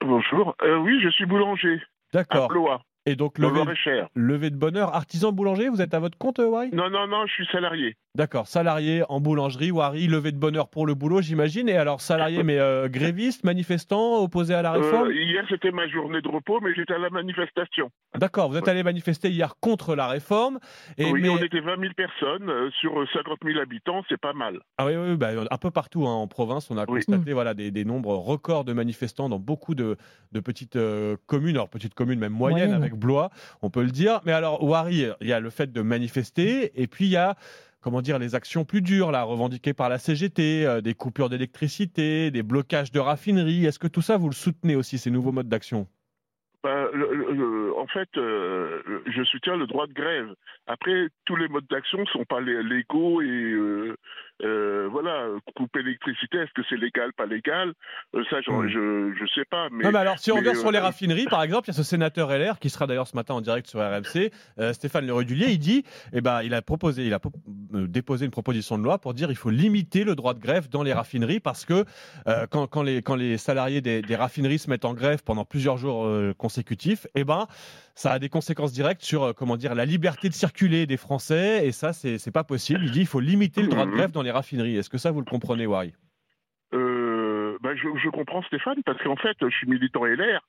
Bonjour. Euh, oui, je suis boulanger. D'accord. À Blois. Et donc, levé, levé de bonheur, artisan boulanger, vous êtes à votre compte, euh, Wari Non, non, non, je suis salarié. D'accord, salarié en boulangerie, Wari, levé de bonheur pour le boulot, j'imagine. Et alors, salarié, mais euh, gréviste, manifestant, opposé à la réforme? Euh, hier, c'était ma journée de repos, mais j'étais à la manifestation. D'accord, vous êtes allé manifester hier contre la réforme. Et oui, mais- on était 20 000 personnes euh, sur euh, 50 000 habitants, c'est pas mal. Ah oui, oui, oui, bah, un peu partout hein, en province, on a constaté voilà, des, des nombres records de manifestants dans beaucoup de, de petites euh, communes, alors petites communes même moyennes Moyennes. avec Blois, on peut le dire. Mais alors, Wari, il y a le fait de manifester, et puis il y a comment dire, les actions plus dures, là, revendiquées par la CGT, euh, des coupures d'électricité, des blocages de raffineries. Est-ce que tout ça, vous le soutenez aussi, ces nouveaux modes d'action? Ben, en fait, euh, je soutiens le droit de grève. Après, tous les modes d'action ne sont pas lé- légaux et euh, euh, voilà, couper l'électricité, est-ce que c'est légal, pas légal? Euh, Ça, Hmm. je je sais pas. Mais, non, mais alors, si on revient sur les euh, raffineries, par exemple, il y a ce sénateur LR qui sera d'ailleurs ce matin en direct sur RMC, Stéphane Le Rudulier, il dit, eh ben, il a proposé, il a po- déposé une proposition de loi pour dire il faut limiter le droit de grève dans les raffineries parce que quand, quand les, quand les salariés des, des raffineries se mettent en grève pendant plusieurs jours consécutifs, eh ben, ça a des conséquences directes sur, comment dire, la liberté de circuler des Français et ça, c'est pas possible. Il dit il faut limiter le droit de Mhm. grève dans les raffineries. Est-ce que ça, vous le comprenez, Wari? Euh, ben, je, je comprends Stéphane parce qu'en fait, je suis militant LR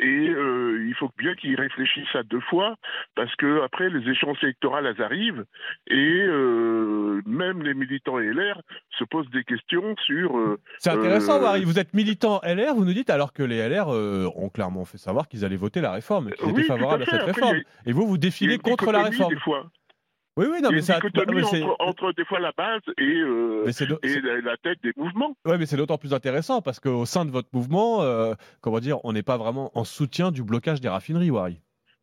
et euh, il faut bien qu'ils réfléchissent à deux fois parce que après les échéances électorales elles arrivent et euh, même les militants LR se posent des questions sur. euh, C'est intéressant, Wari. Vous êtes militant LR, vous nous dites, alors que les LR ont clairement fait savoir qu'ils allaient voter la réforme, qu'ils étaient à favorables à, fait. cette Après, réforme. Et vous, vous défilez contre la réforme. Des fois. Oui, oui, non, a mais c'est- entre, entre des fois la base et, euh, et la, la tête des mouvements. Ouais, mais c'est d'autant plus intéressant parce qu'au sein de votre mouvement, euh, comment dire, on n'est pas vraiment en soutien du blocage des raffineries, Wari.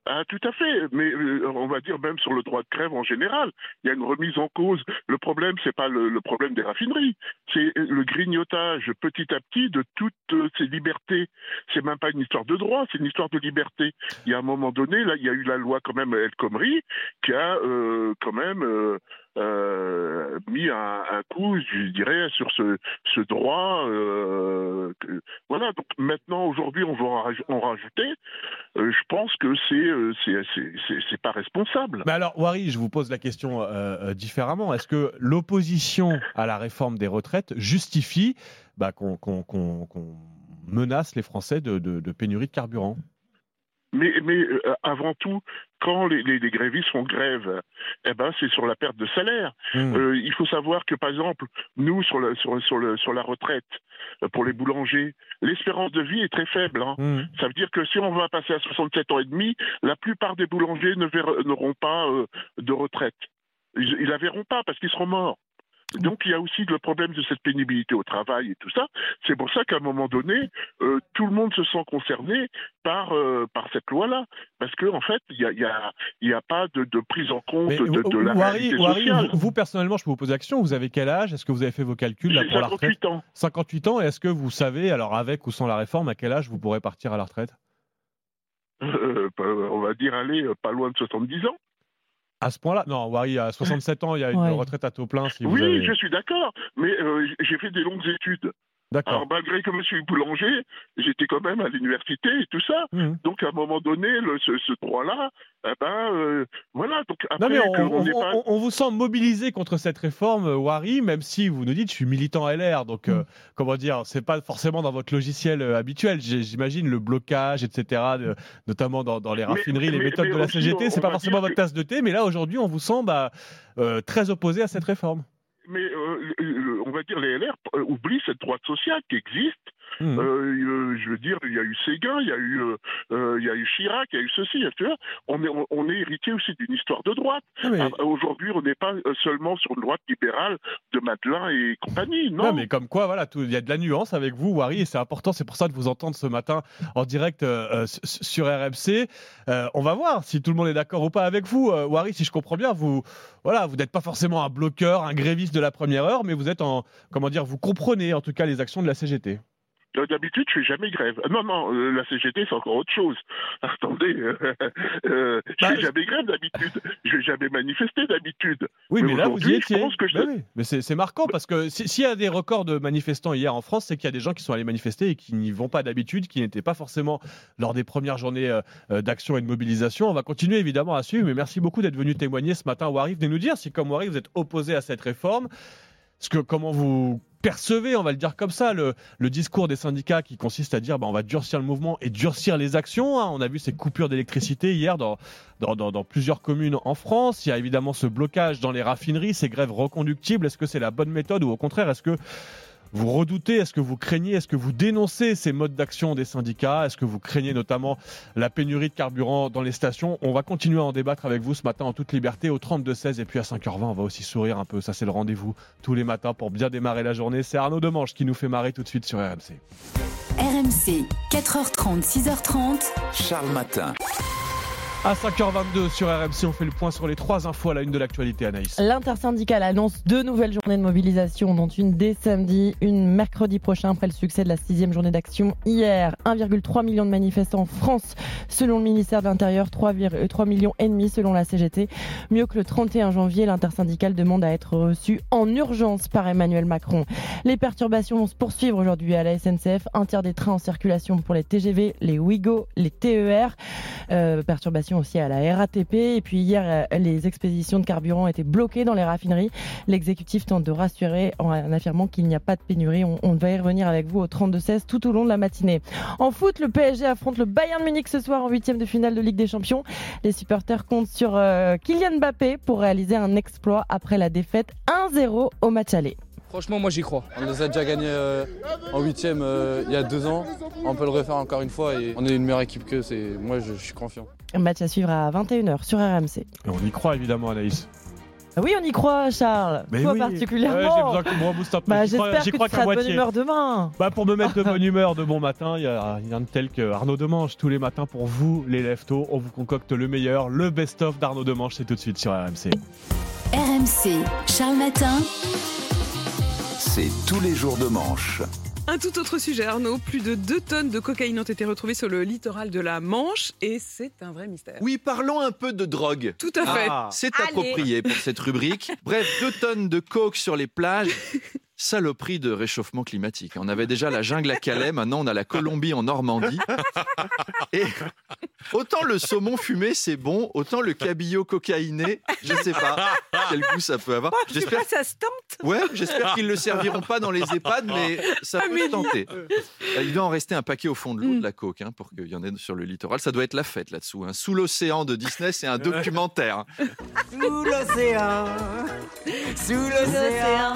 Ah, tout à fait, mais euh, on va dire même sur le droit de grève en général, il y a une remise en cause. Le problème, c'est pas le, problème des raffineries, c'est le grignotage petit à petit de toutes euh, ces libertés. C'est même pas une histoire de droit, c'est une histoire de liberté. Il y a un moment donné, là, il y a eu la loi quand même El Khomri qui a euh, quand même euh, mis un, coup, je dirais, sur ce, droit. euh, voilà. Donc maintenant, aujourd'hui, on va en raj- en rajouter. Euh, je pense que c'est c'est pas responsable. Mais alors, Wari, je vous pose la question différemment. Est-ce que l'opposition à la réforme des retraites justifie bah, qu'on menace les Français de pénurie de carburant? Mais, mais euh, avant tout, quand les, les- les grévistes font grève, eh ben, c'est sur la perte de salaire. Mmh. Euh, il faut savoir que, par exemple, nous, sur, le- sur, sur, le, sur la retraite, euh, pour les boulangers, l'espérance de vie est très faible. hein. Mmh. Ça veut dire que si on va passer à 67 ans et demi, la plupart des boulangers ne verront- n'auront pas euh, de retraite. Ils, ils la verront pas parce qu'ils seront morts. Donc il y a aussi le problème de cette pénibilité au travail et tout ça. C'est pour ça qu'à un moment donné, euh, tout le monde se sent concerné par euh, par cette loi-là, parce qu'en en fait, il y a, y a, il y a pas de, de prise en compte Mais, de, de la Wari, réalité Wari, sociale. vous, vous, personnellement, je peux vous poser la question. Vous avez quel âge? Est-ce que vous avez fait vos calculs là, pour la retraite? 58 ans. 58 ans. Et est-ce que vous savez, alors avec ou sans la réforme, à quel âge vous pourrez partir à la retraite? Euh, on va dire aller pas loin de 70 ans. À ce point-là Non, Wari, à 67 ans, il y a une Ouais. retraite à taux plein. Si vous oui, avez... je suis d'accord, mais euh, j'ai fait des longues études. Alors malgré que je suis boulanger, j'étais quand même à l'université et tout ça. Mmh. Donc à un moment donné, le- ce, ce droit-là, eh ben euh, voilà. Donc après, Non mais on, que on on- n'est pas- on- on vous sent mobilisé contre cette réforme, euh, Wari, même si vous nous dites je suis militant LR, donc euh, comment dire, c'est pas forcément dans votre logiciel euh, habituel. J'imagine le blocage, etc., de- notamment dans, dans les Mais- raffineries, les mais- méthodes mais de la CGT, c'est pas forcément votre que- tasse de thé, mais là aujourd'hui on vous sent bah, très opposé à cette réforme. Mais euh, on va dire les LR euh, oublient cette droite sociale qui existe. Mmh. Euh, euh, je veux dire, il y a eu Séguin, il y a eu, euh, euh, il y a eu Chirac, il y a eu ceci, tu vois. On est, on, est héritier aussi d'une histoire de droite. Ah, Ah, Aujourd'hui, on n'est pas seulement sur une droite libérale de Madelin et compagnie, non. Non, mais comme quoi, voilà, tout- il y a de la nuance avec vous, Wari, et c'est important. C'est pour ça de vous entendre ce matin en direct euh, sur RMC. On va voir si tout le monde est d'accord ou pas avec vous, Wari. Si je comprends bien, vous, voilà, vous n'êtes pas forcément un bloqueur, un gréviste de la première heure, mais vous êtes en, comment dire, vous comprenez en tout cas les actions de la CGT. Euh, D'habitude, je fais jamais grève. Euh, Non, non, euh, la CGT, c'est encore autre chose. [laughs] Attendez, je fais jamais grève d'habitude. Je vais jamais manifester d'habitude. Oui, mais, là, vous y étiez. Que je... Oui, mais c'est marquant parce que si- s'il y a des records de manifestants hier en France, c'est qu'il y a des gens qui sont allés manifester et qui n'y vont pas d'habitude, qui n'étaient pas forcément lors des premières journées d'action et de mobilisation. On va continuer évidemment à suivre, mais merci beaucoup d'être venu témoigner ce matin. Wari, venez nous dire si, comme Wari, vous êtes opposé à cette réforme. Comment vous percevez, on va le dire comme ça, le, discours des syndicats qui consiste à dire bah, on va durcir le mouvement et durcir les actions. hein. On a vu ces coupures d'électricité hier dans plusieurs communes en France. Il y a évidemment ce blocage dans les raffineries, ces grèves reconductibles. Est-ce que c'est la bonne méthode ou au contraire, est-ce que vous redoutez, est-ce que vous craignez, est-ce que vous dénoncez ces modes d'action des syndicats? Est-ce que vous craignez notamment la pénurie de carburant dans les stations? On va continuer à en débattre avec vous ce matin en toute liberté au 32-16 et puis à 5h20 on va aussi sourire un peu. Ça c'est le rendez-vous tous les matins pour bien démarrer la journée. C'est Arnaud Demange qui nous fait marrer tout de suite sur RMC. RMC, 4h30, 6h30. Charles Matin. À 5h22 sur RMC, on fait le point sur les trois infos à la une de l'actualité, Anaïs. L'intersyndicale annonce deux nouvelles journées de mobilisation, dont une dès samedi, une mercredi prochain, après le succès de la sixième journée d'action hier. 1,3 million de manifestants en France, selon le ministère de l'Intérieur, 3,3 millions et demi selon la CGT. Mieux que le 31 janvier, l'intersyndicale demande à être reçue en urgence par Emmanuel Macron. Les perturbations vont se poursuivre aujourd'hui à la SNCF. Un tiers des trains en circulation pour les TGV, les Ouigo, les TER. Euh, perturbations aussi à la RATP. Et puis hier, euh, les expéditions de carburant étaient bloquées dans les raffineries. L'exécutif tente de rassurer en affirmant qu'il n'y a pas de pénurie. On, va y revenir avec vous au 32-16 tout au long de la matinée. En foot, le PSG affronte le Bayern Munich ce soir en huitième de finale de Ligue des Champions. Les supporters comptent sur euh, Kylian Mbappé pour réaliser un exploit après la défaite 1-0 au match aller. Franchement, moi j'y crois. On nous a déjà gagné euh, en huitième euh, il y a deux ans. On peut le refaire encore une fois et on est une meilleure équipe qu'eux. C'est moi je, je suis confiant. Un match à suivre à 21h sur RMC. Et on y croit évidemment, Anaïs. Ah Oui, on y croit, Charles. Mais Toi oui. particulièrement. Ouais, j'ai besoin qu'on me rebooste un peu. Bah, J'y crois- J'espère que crois tu seras de bonne humeur demain. Bah pour me mettre de bonne [laughs] humeur de bon matin, il y a rien de tel que Arnaud Demange tous les matins pour vous, les leftos. On vous concocte le meilleur, le best-of d'Arnaud Demange, c'est tout de suite sur RMC. RMC, Charles Matin. C'est tous les jours de manche. Un tout autre sujet, Arnaud. Plus de 2 tonnes de cocaïne ont été retrouvées sur le littoral de la Manche et c'est un vrai mystère. Oui, parlons un peu de drogue. Tout à fait. Ah, c'est approprié pour cette rubrique. Bref, deux tonnes de coke sur les plages. [laughs] Saloperie de réchauffement climatique. On avait déjà la jungle à Calais, maintenant on a la Colombie en Normandie. Et autant le saumon fumé c'est bon, autant le cabillaud cocaïné, je sais pas quel goût ça peut avoir. Je sais pas, ça se tente. Ouais, j'espère qu'ils le serviront pas dans les EHPAD, mais ça peut se tenter. Euh, Il doit en rester un paquet au fond de l'eau de la coke hein, pour qu'il y en ait sur le littoral. Ça doit être la fête là-dessous. hein. Sous l'océan de Disney, c'est un documentaire. Sous l'océan, sous l'océan.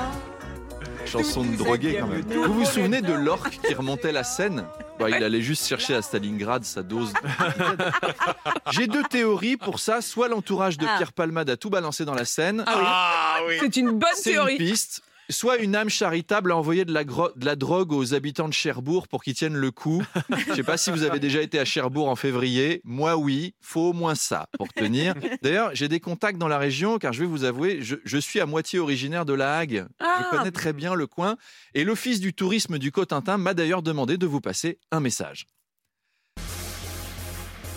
Chanson de drogué quand même. Vous vous souvenez de l'orque qui remontait la Seine Bah, Il allait juste chercher à Stalingrad sa dose. de- J'ai deux théories pour ça. Soit l'entourage de Ah. Pierre Palmade a tout balancé dans la Seine. Ah oui. C'est une bonne C'est théorie. une piste. Soit une âme charitable a envoyé de la, gro- de la drogue aux habitants de Cherbourg pour qu'ils tiennent le coup. Je sais pas si vous avez déjà été à Cherbourg en février. Moi, oui. Faut au moins ça pour tenir. D'ailleurs, j'ai des contacts dans la région car je vais vous avouer, je, je suis à moitié originaire de La Hague. Ah. Je connais très bien le coin. Et l'Office du tourisme du Cotentin m'a d'ailleurs demandé de vous passer un message.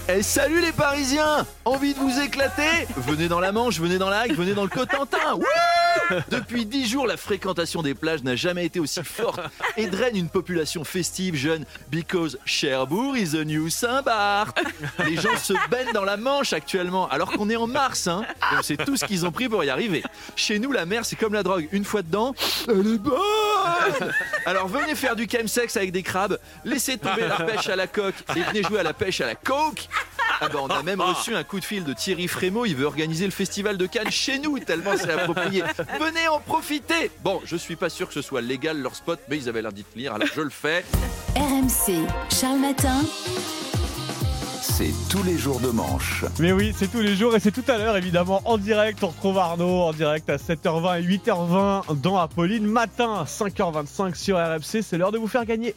Eh salut les Parisiens Envie de vous éclater? Venez dans la Manche, venez dans la Hague, venez dans le Cotentin Ouais Depuis dix jours, la fréquentation des plages n'a jamais été aussi forte et draine une population festive jeune because Cherbourg is a new Saint-Barth. Les gens se baignent dans la Manche actuellement alors qu'on est en mars. Hein. Tout ce qu'ils ont pris pour y arriver. Chez nous, la mer, c'est comme la drogue. Une fois dedans, elle est bonne Alors venez faire du chemsex avec des crabes, laissez tomber la pêche à la coque et venez jouer à la pêche à la coke. Ah bah on a même reçu un coup de fil de Thierry Frémaux, il veut organiser le festival de Cannes chez nous, tellement c'est approprié. [laughs] Venez en profiter Bon, je suis pas sûr que ce soit légal leur spot, mais ils avaient l'air d'y tenir, alors je le fais. RMC, Charles Matin. C'est tous les jours de manche. Mais oui, c'est tous les jours et c'est tout à l'heure évidemment en direct. On retrouve Arnaud en direct à 7h20 et 8h20 dans Apolline. Matin, 5h25 sur RMC. C'est l'heure de vous faire gagner.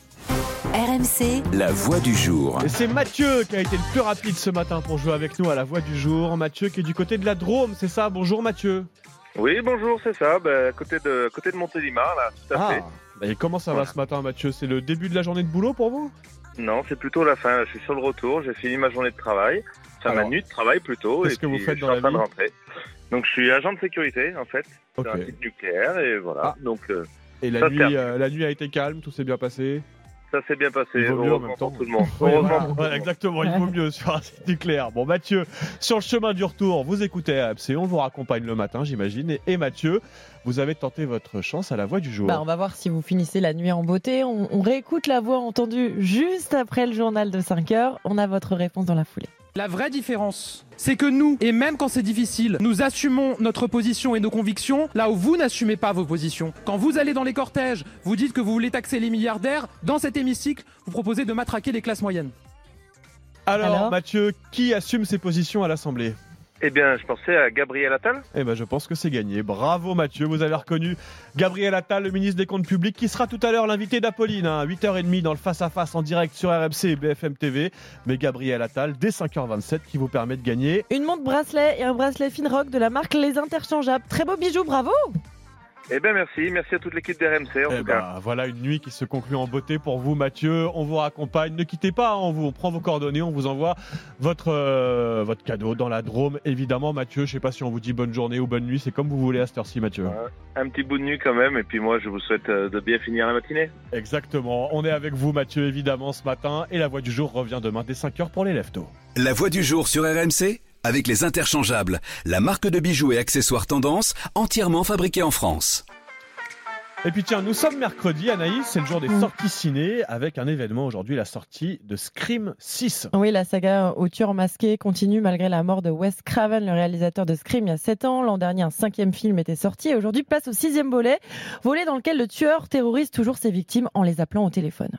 RMC, La voix du jour. Et c'est Mathieu qui a été le plus rapide ce matin pour jouer avec nous à la voix du jour. Mathieu qui est du côté de la Drôme, c'est ça? Bonjour Mathieu. Oui, bonjour, c'est ça, bah, à côté de, à côté de Montélimar, là, tout à fait. Bah, et comment ça va ce matin Mathieu? C'est le début de la journée de boulot pour vous? Non, c'est plutôt la fin, je suis sur le retour, j'ai fini ma journée de travail, enfin ma nuit de travail plutôt, qu'est-ce et que vous faites je dans suis la de rentrer. Donc je suis agent de sécurité, en fait, Ok. sur un site nucléaire, et voilà, donc euh, Et la nuit, euh, la nuit a été calme, tout s'est bien passé? Ça s'est bien passé, Il vaut mieux en même temps. tout le monde. [laughs] Oui, voilà, voilà, exactement, il vaut mieux [laughs] sur un site nucléaire. Bon, Mathieu, sur le chemin du retour, vous écoutez AMC, on vous raccompagne le matin, j'imagine. Et, et Mathieu, vous avez tenté votre chance à la voix du jour. Bah, on va voir si vous finissez la nuit en beauté. On, on réécoute la voix entendue juste après le journal de 5 heures. On a votre réponse dans la foulée. La vraie différence, c'est que nous, et même quand c'est difficile, nous assumons notre position et nos convictions là où vous n'assumez pas vos positions. Quand vous allez dans les cortèges, vous dites que vous voulez taxer les milliardaires, dans cet hémicycle, vous proposez de matraquer les classes moyennes. Alors, Alors Mathieu, qui assume ses positions à l'Assemblée? Eh bien, je pensais à Gabriel Attal. Eh ben, je pense que c'est gagné. Bravo Mathieu, vous avez reconnu Gabriel Attal, le ministre des Comptes Publics, qui sera tout à l'heure l'invité d'Apolline hein, à 8h30 dans le face-à-face en direct sur RMC et BFM TV. Mais Gabriel Attal, dès 5h27, qui vous permet de gagner. Une montre bracelet et un bracelet Finrock de la marque Les Interchangeables. Très beau bijou, bravo Eh bien, merci, merci à toute l'équipe d'RMC, en Eh tout cas. ben, voilà une nuit qui se conclut en beauté pour vous, Mathieu. On vous raccompagne. Ne quittez pas, hein, on, vous, on prend vos coordonnées, on vous envoie votre, euh, votre cadeau dans la Drôme. Évidemment, Mathieu, je sais pas si on vous dit bonne journée ou bonne nuit, c'est comme vous voulez à cette heure-ci, Mathieu. Un petit bout de nuit quand même, et puis moi, je vous souhaite euh, de bien finir la matinée. Exactement. On est avec vous, Mathieu, évidemment, ce matin. Et la voix du jour revient demain dès 5h pour les leftos. La voix du jour sur RMC avec les interchangeables, la marque de bijoux et accessoires tendance entièrement fabriquée en France. Et puis tiens, nous sommes mercredi, Anaïs, c'est le jour des Mm. sorties ciné, avec un événement aujourd'hui, la sortie de Scream 6. Oui, la saga au tueur masqué continue malgré la mort de Wes Craven, le réalisateur de Scream, il y a 7 ans. L'an dernier, un cinquième film était sorti et aujourd'hui, place au sixième volet, volet dans lequel le tueur terrorise toujours ses victimes en les appelant au téléphone.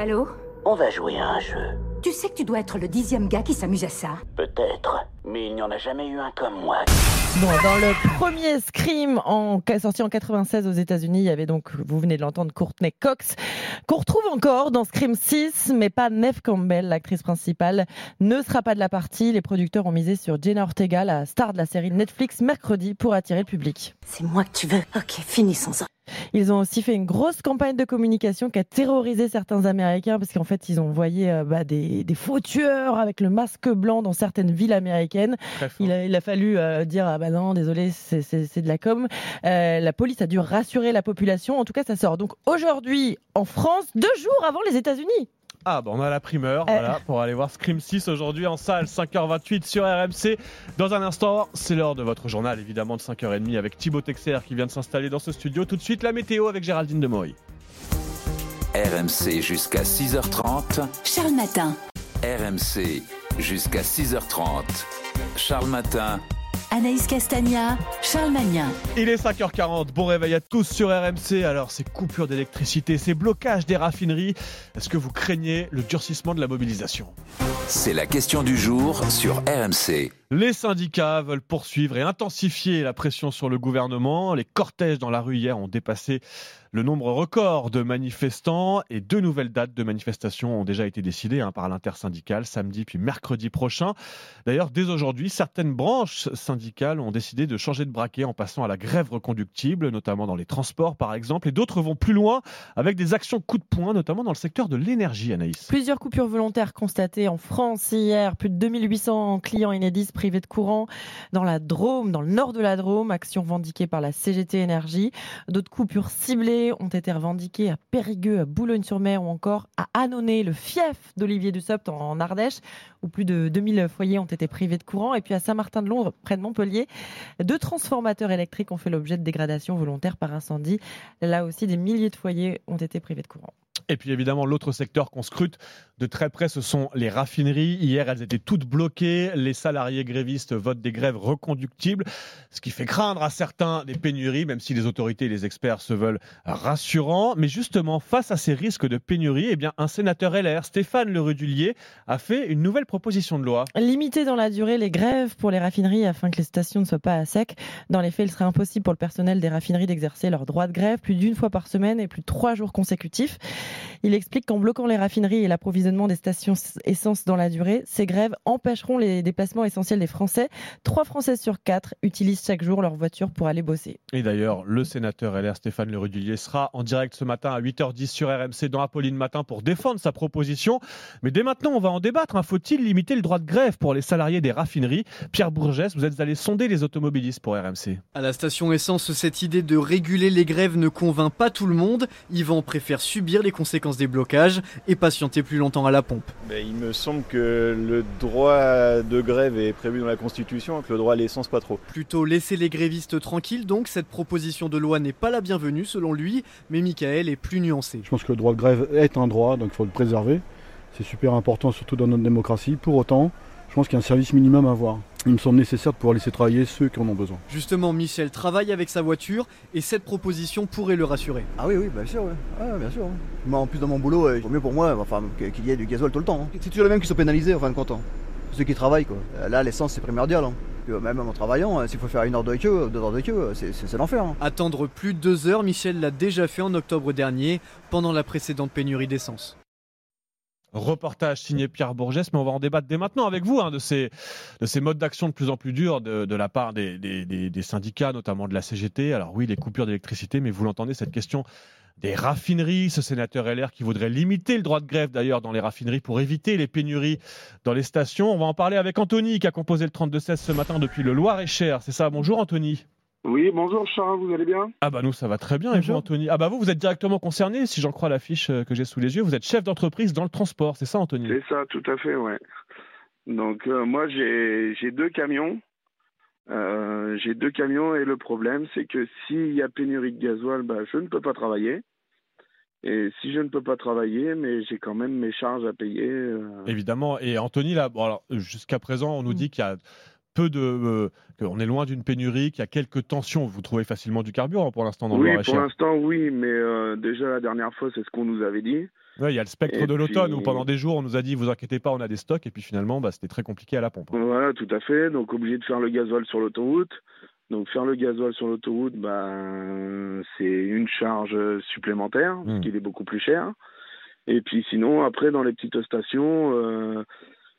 Allô? On va jouer à un jeu. Tu sais que tu dois être le dixième gars qui s'amuse à ça. Peut-être, mais il n'y en a jamais eu un comme moi. Bon, dans le premier Scream en, sorti en 96 aux États-Unis, il y avait donc, vous venez de l'entendre, Courtney Cox, qu'on retrouve encore dans Scream 6, mais pas Neve Campbell, l'actrice principale, ne sera pas de la partie. Les producteurs ont misé sur Jenna Ortega, la star de la série Netflix, mercredi pour attirer le public. C'est moi que tu veux. Ok, finissons ça. Ils ont aussi fait une grosse campagne de communication qui a terrorisé certains Américains parce qu'en fait, ils ont envoyé euh, bah, des, des faux tueurs avec le masque blanc dans certaines villes américaines. Il a, il a fallu euh, dire ah bah non, désolé, c'est de la com. Euh, la police a dû rassurer la population. En tout cas, ça sort donc aujourd'hui en France, deux jours avant les États-Unis. Ah, bah on a la primeur, Euh. voilà, pour aller voir Scream 6 aujourd'hui en salle, 5h28 sur RMC. Dans un instant, c'est l'heure de votre journal, évidemment, de 5h30 avec Thibaut Texer qui vient de s'installer dans ce studio. Tout de suite, la météo avec Géraldine Demoy. RMC jusqu'à 6h30. Charles Matin. RMC jusqu'à 6h30. Charles Matin. Anaïs Castagna, Charles Magnin. Il est 5h40, bon réveil à tous sur RMC. Alors, ces coupures d'électricité, ces blocages des raffineries, est-ce que vous craignez le durcissement de la mobilisation? C'est la question du jour sur RMC. Les syndicats veulent poursuivre et intensifier la pression sur le gouvernement. Les cortèges dans la rue hier ont dépassé le nombre record de manifestants et deux nouvelles dates de manifestation ont déjà été décidées hein, par l'intersyndicale samedi puis mercredi prochain. D'ailleurs, dès aujourd'hui, certaines branches syndicales ont décidé de changer de braquet en passant à la grève reconductible, notamment dans les transports par exemple, et d'autres vont plus loin avec des actions coup de poing, notamment dans le secteur de l'énergie, Anaïs. Plusieurs coupures volontaires constatées en France hier. Plus de 2800 clients Enedis privés de courant. Dans la Drôme, dans le nord de la Drôme, action revendiquée par la CGT Énergie. D'autres coupures ciblées ont été revendiquées à Périgueux, à Boulogne-sur-Mer ou encore à Annonay, le fief d'Olivier Dussopt en Ardèche, où plus de 2000 foyers ont été privés de courant. Et puis à Saint-Martin-de-Londres, près de Montpellier, deux transformateurs électriques ont fait l'objet de dégradations volontaires par incendie. Là aussi, des milliers de foyers ont été privés de courant. Et puis évidemment, l'autre secteur qu'on scrute de très près, ce sont les raffineries. Hier, elles étaient toutes bloquées. Les salariés grévistes votent des grèves reconductibles, ce qui fait craindre à certains des pénuries, même si les autorités et les experts se veulent rassurants. Mais justement, face à ces risques de pénurie, eh bien, un sénateur LR, Stéphane Le Rudulier, a fait une nouvelle proposition de loi. Limiter dans la durée les grèves pour les raffineries afin que les stations ne soient pas à sec. Dans les faits, il serait impossible pour le personnel des raffineries d'exercer leur droit de grève plus d'une fois par semaine et plus de trois jours consécutifs. Il explique qu'en bloquant les raffineries et l'approvisionnement des stations essence dans la durée, ces grèves empêcheront les déplacements essentiels des Français. Trois Français sur quatre utilisent chaque jour leur voiture pour aller bosser. Et d'ailleurs, le sénateur LR Stéphane Le Rudulier sera en direct ce matin à 8h10 sur RMC dans Apolline Matin pour défendre sa proposition. Mais dès maintenant, on va en débattre. hein. Faut-il limiter le droit de grève pour les salariés des raffineries? Pierre Bourgès, vous êtes allé sonder les automobilistes pour RMC. À la station essence, cette idée de réguler les grèves ne convainc pas tout le monde. Yvan préfère subir les conséquences des blocages et patienter plus longtemps à la pompe. Il me semble que le droit de grève est prévu dans la Constitution, et que le droit à l'essence pas trop. Plutôt laisser les grévistes tranquilles, donc cette proposition de loi n'est pas la bienvenue selon lui, mais Michael est plus nuancé. Je pense que le droit de grève est un droit, donc il faut le préserver. C'est super important, surtout dans notre démocratie. Pour autant, je pense qu'il y a un service minimum à avoir. Il me semble nécessaire de pouvoir laisser travailler ceux qui en ont besoin. Justement, Michel travaille avec sa voiture et cette proposition pourrait le rassurer. Ah oui, oui, bien sûr, ouais. Ouais, bien sûr. Moi, en plus, dans mon boulot, euh, il vaut mieux pour moi enfin, qu'il y ait du gasoil tout le temps. hein. C'est toujours les mêmes qui sont pénalisés, en fin de compte. hein. Ceux qui travaillent, quoi. Euh, Là, l'essence, c'est primordial. hein. Euh, même en travaillant, euh, s'il faut faire une heure de queue, deux heures de queue, c'est- c'est c'est l'enfer. hein. Attendre plus de deux heures, Michel l'a déjà fait en octobre dernier, pendant la précédente pénurie d'essence. Reportage signé Pierre Bourgès, mais on va en débattre dès maintenant avec vous hein, de, ces, de ces modes d'action de plus en plus durs de, la part des- des syndicats, notamment de la CGT. Alors oui, les coupures d'électricité, mais vous l'entendez, cette question des raffineries, ce sénateur LR qui voudrait limiter le droit de grève d'ailleurs dans les raffineries pour éviter les pénuries dans les stations. On va en parler avec Anthony qui a composé le 32-16 ce matin depuis le Loir-et-Cher. C'est ça, bonjour Anthony. Oui, bonjour Charles, vous allez bien? Ah bah nous ça va très bien et vous Anthony? Ah bah vous vous êtes directement concerné si j'en crois la fiche euh, que j'ai sous les yeux, vous êtes chef d'entreprise dans le transport, c'est ça Anthony? C'est ça, tout à fait, ouais. Donc euh, moi j'ai j'ai deux camions. Euh, j'ai deux camions et le problème c'est que s'il y a pénurie de gasoil, bah, je ne peux pas travailler. Et si je ne peux pas travailler, mais j'ai quand même mes charges à payer. euh, Évidemment. Et Anthony, là, bon, alors, jusqu'à présent, on nous dit qu'il y a peu de. euh, qu'on est loin d'une pénurie, qu'il y a quelques tensions. Vous trouvez facilement du carburant pour l'instant dans le Oui, pour l'instant oui, mais euh, déjà la dernière fois c'est ce qu'on nous avait dit. Ouais, Il y a le spectre Et de l'automne puis- où pendant des jours on nous a dit vous inquiétez pas, on a des stocks. Et puis finalement, bah, c'était très compliqué à la pompe. Voilà, tout à fait. Donc obligé de faire le gasoil sur l'autoroute. Donc faire le gasoil sur l'autoroute, ben c'est une charge supplémentaire, Hmm. parce qu'il est beaucoup plus cher. Et puis sinon, après dans les petites stations, euh,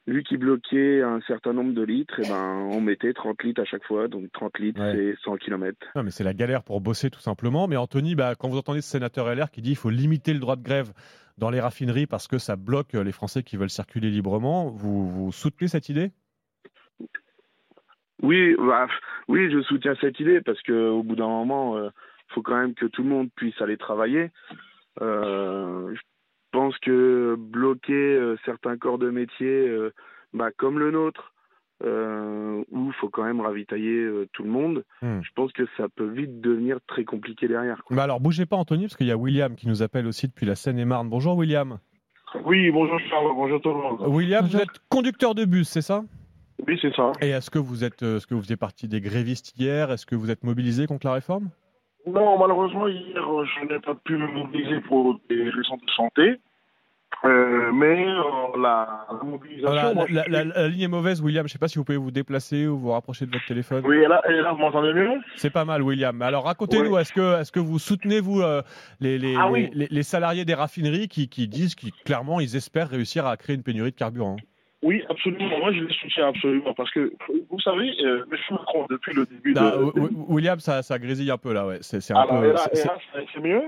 vu qu'ils bloquaient un certain nombre de litres, et ben on mettait 30 litres à chaque fois. Donc 30 litres, Ouais. c'est 100 km. Non, mais c'est la galère pour bosser tout simplement. Mais Anthony, bah, quand vous entendez ce sénateur LR qui dit qu'il faut limiter le droit de grève dans les raffineries parce que ça bloque les Français qui veulent circuler librement, vous, vous soutenez cette idée? Oui, bah, oui, je soutiens cette idée parce que au bout d'un moment, il faut quand même que tout le monde puisse aller travailler. Euh, je pense que bloquer euh, certains corps de métier, euh, bah, comme le nôtre, euh, où il faut quand même ravitailler euh, tout le monde, Hmm. je pense que ça peut vite devenir très compliqué derrière. quoi. Bah alors bougez pas Anthony parce qu'il y a William qui nous appelle aussi depuis la Seine-et-Marne. Bonjour William. Oui, bonjour Charles, bonjour tout le monde. William, vous êtes conducteur de bus, c'est ça? Oui, c'est ça. Et est-ce que vous êtes, est-ce que vous faisiez partie des grévistes hier? Est-ce que vous êtes mobilisé contre la réforme? Non, malheureusement, hier, euh, je n'ai pas pu me mobiliser pour des raisons de santé. Euh, mais euh, la, la mobilisation. Voilà, moi, la, ligne est mauvaise, William. Je ne sais pas si vous pouvez vous déplacer ou vous rapprocher de votre téléphone. Oui, et là, et là, vous m'entendez mieux? C'est pas mal, William. Alors racontez-nous, Oui. est-ce que, est-ce que vous soutenez vous euh, les, les, Ah les- oui. les- les salariés des raffineries qui, qui disent qu'ils clairement ils espèrent réussir à créer une pénurie de carburant? Oui, absolument. Moi, je les soutiens absolument. Parce que, vous savez, euh, M. Macron, depuis le début Ah, de. Wi- Wi- William, ça, ça grésille un peu là, ouais. C'est un Alors, peu. c'est- mieux?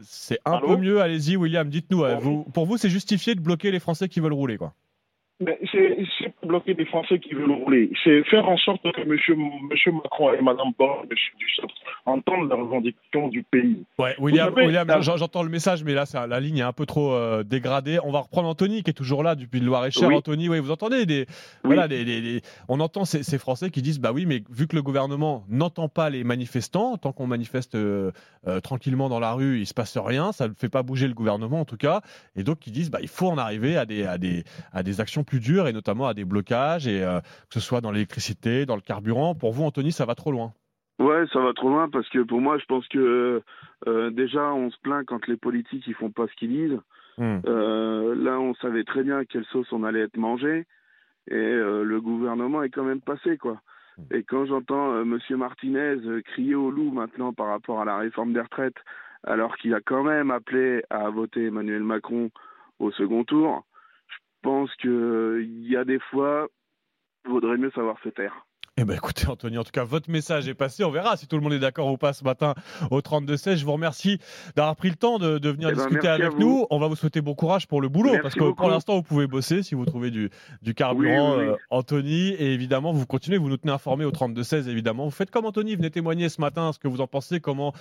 C'est un Allô? peu mieux. Allez-y, William. Dites-nous. euh, vous- pour vous, c'est justifié de bloquer les Français qui veulent rouler, quoi. C'est pas bloquer des Français qui veulent rouler. C'est faire en sorte que monsieur, monsieur Macron et Madame Borne, entendent les revendications du pays. Ouais, William, la- j'entends le message, mais là, la ligne est un peu trop euh, dégradée. On va reprendre Anthony, qui est toujours là depuis le Loir-et-Cher. Oui. Anthony, oui, vous entendez des, voilà, des, des- des- on entend ces, ces Français qui disent, bah oui, mais vu que le gouvernement n'entend pas les manifestants, tant qu'on manifeste euh, euh, tranquillement dans la rue, il se passe rien, ça ne fait pas bouger le gouvernement en tout cas, et donc ils disent, bah il faut en arriver à des, à des, à des actions plus dures et notamment à des blocages et euh, que ce soit dans l'électricité, dans le carburant. Pour vous, Anthony, ça va trop loin. Ouais, ça va trop loin parce que pour moi, je pense que euh, déjà, on se plaint quand les politiques ils font pas ce qu'ils disent. Hmm. Euh, là, on savait très bien à quelle sauce on allait être mangé et euh, le gouvernement est quand même passé quoi. Et quand j'entends euh, Monsieur Martinez euh, crier au loup maintenant par rapport à la réforme des retraites, alors qu'il a quand même appelé à voter Emmanuel Macron au second tour, pense que euh, il y a des fois, vaudrait mieux savoir se taire. Eh ben écoutez Anthony, en tout cas votre message est passé. On verra si tout le monde est d'accord ou pas ce matin au 32-16. Je vous remercie d'avoir pris le temps de, de venir Eh ben, discuter avec nous. On va vous souhaiter bon courage pour le boulot Merci parce que pour l'instant vous pouvez bosser si vous trouvez du, du carburant, Oui, oui, oui. euh, Anthony. Et évidemment vous continuez, vous nous tenez informés au 32-16 évidemment. Vous faites comme Anthony, venez témoigner ce matin ce que vous en pensez, comment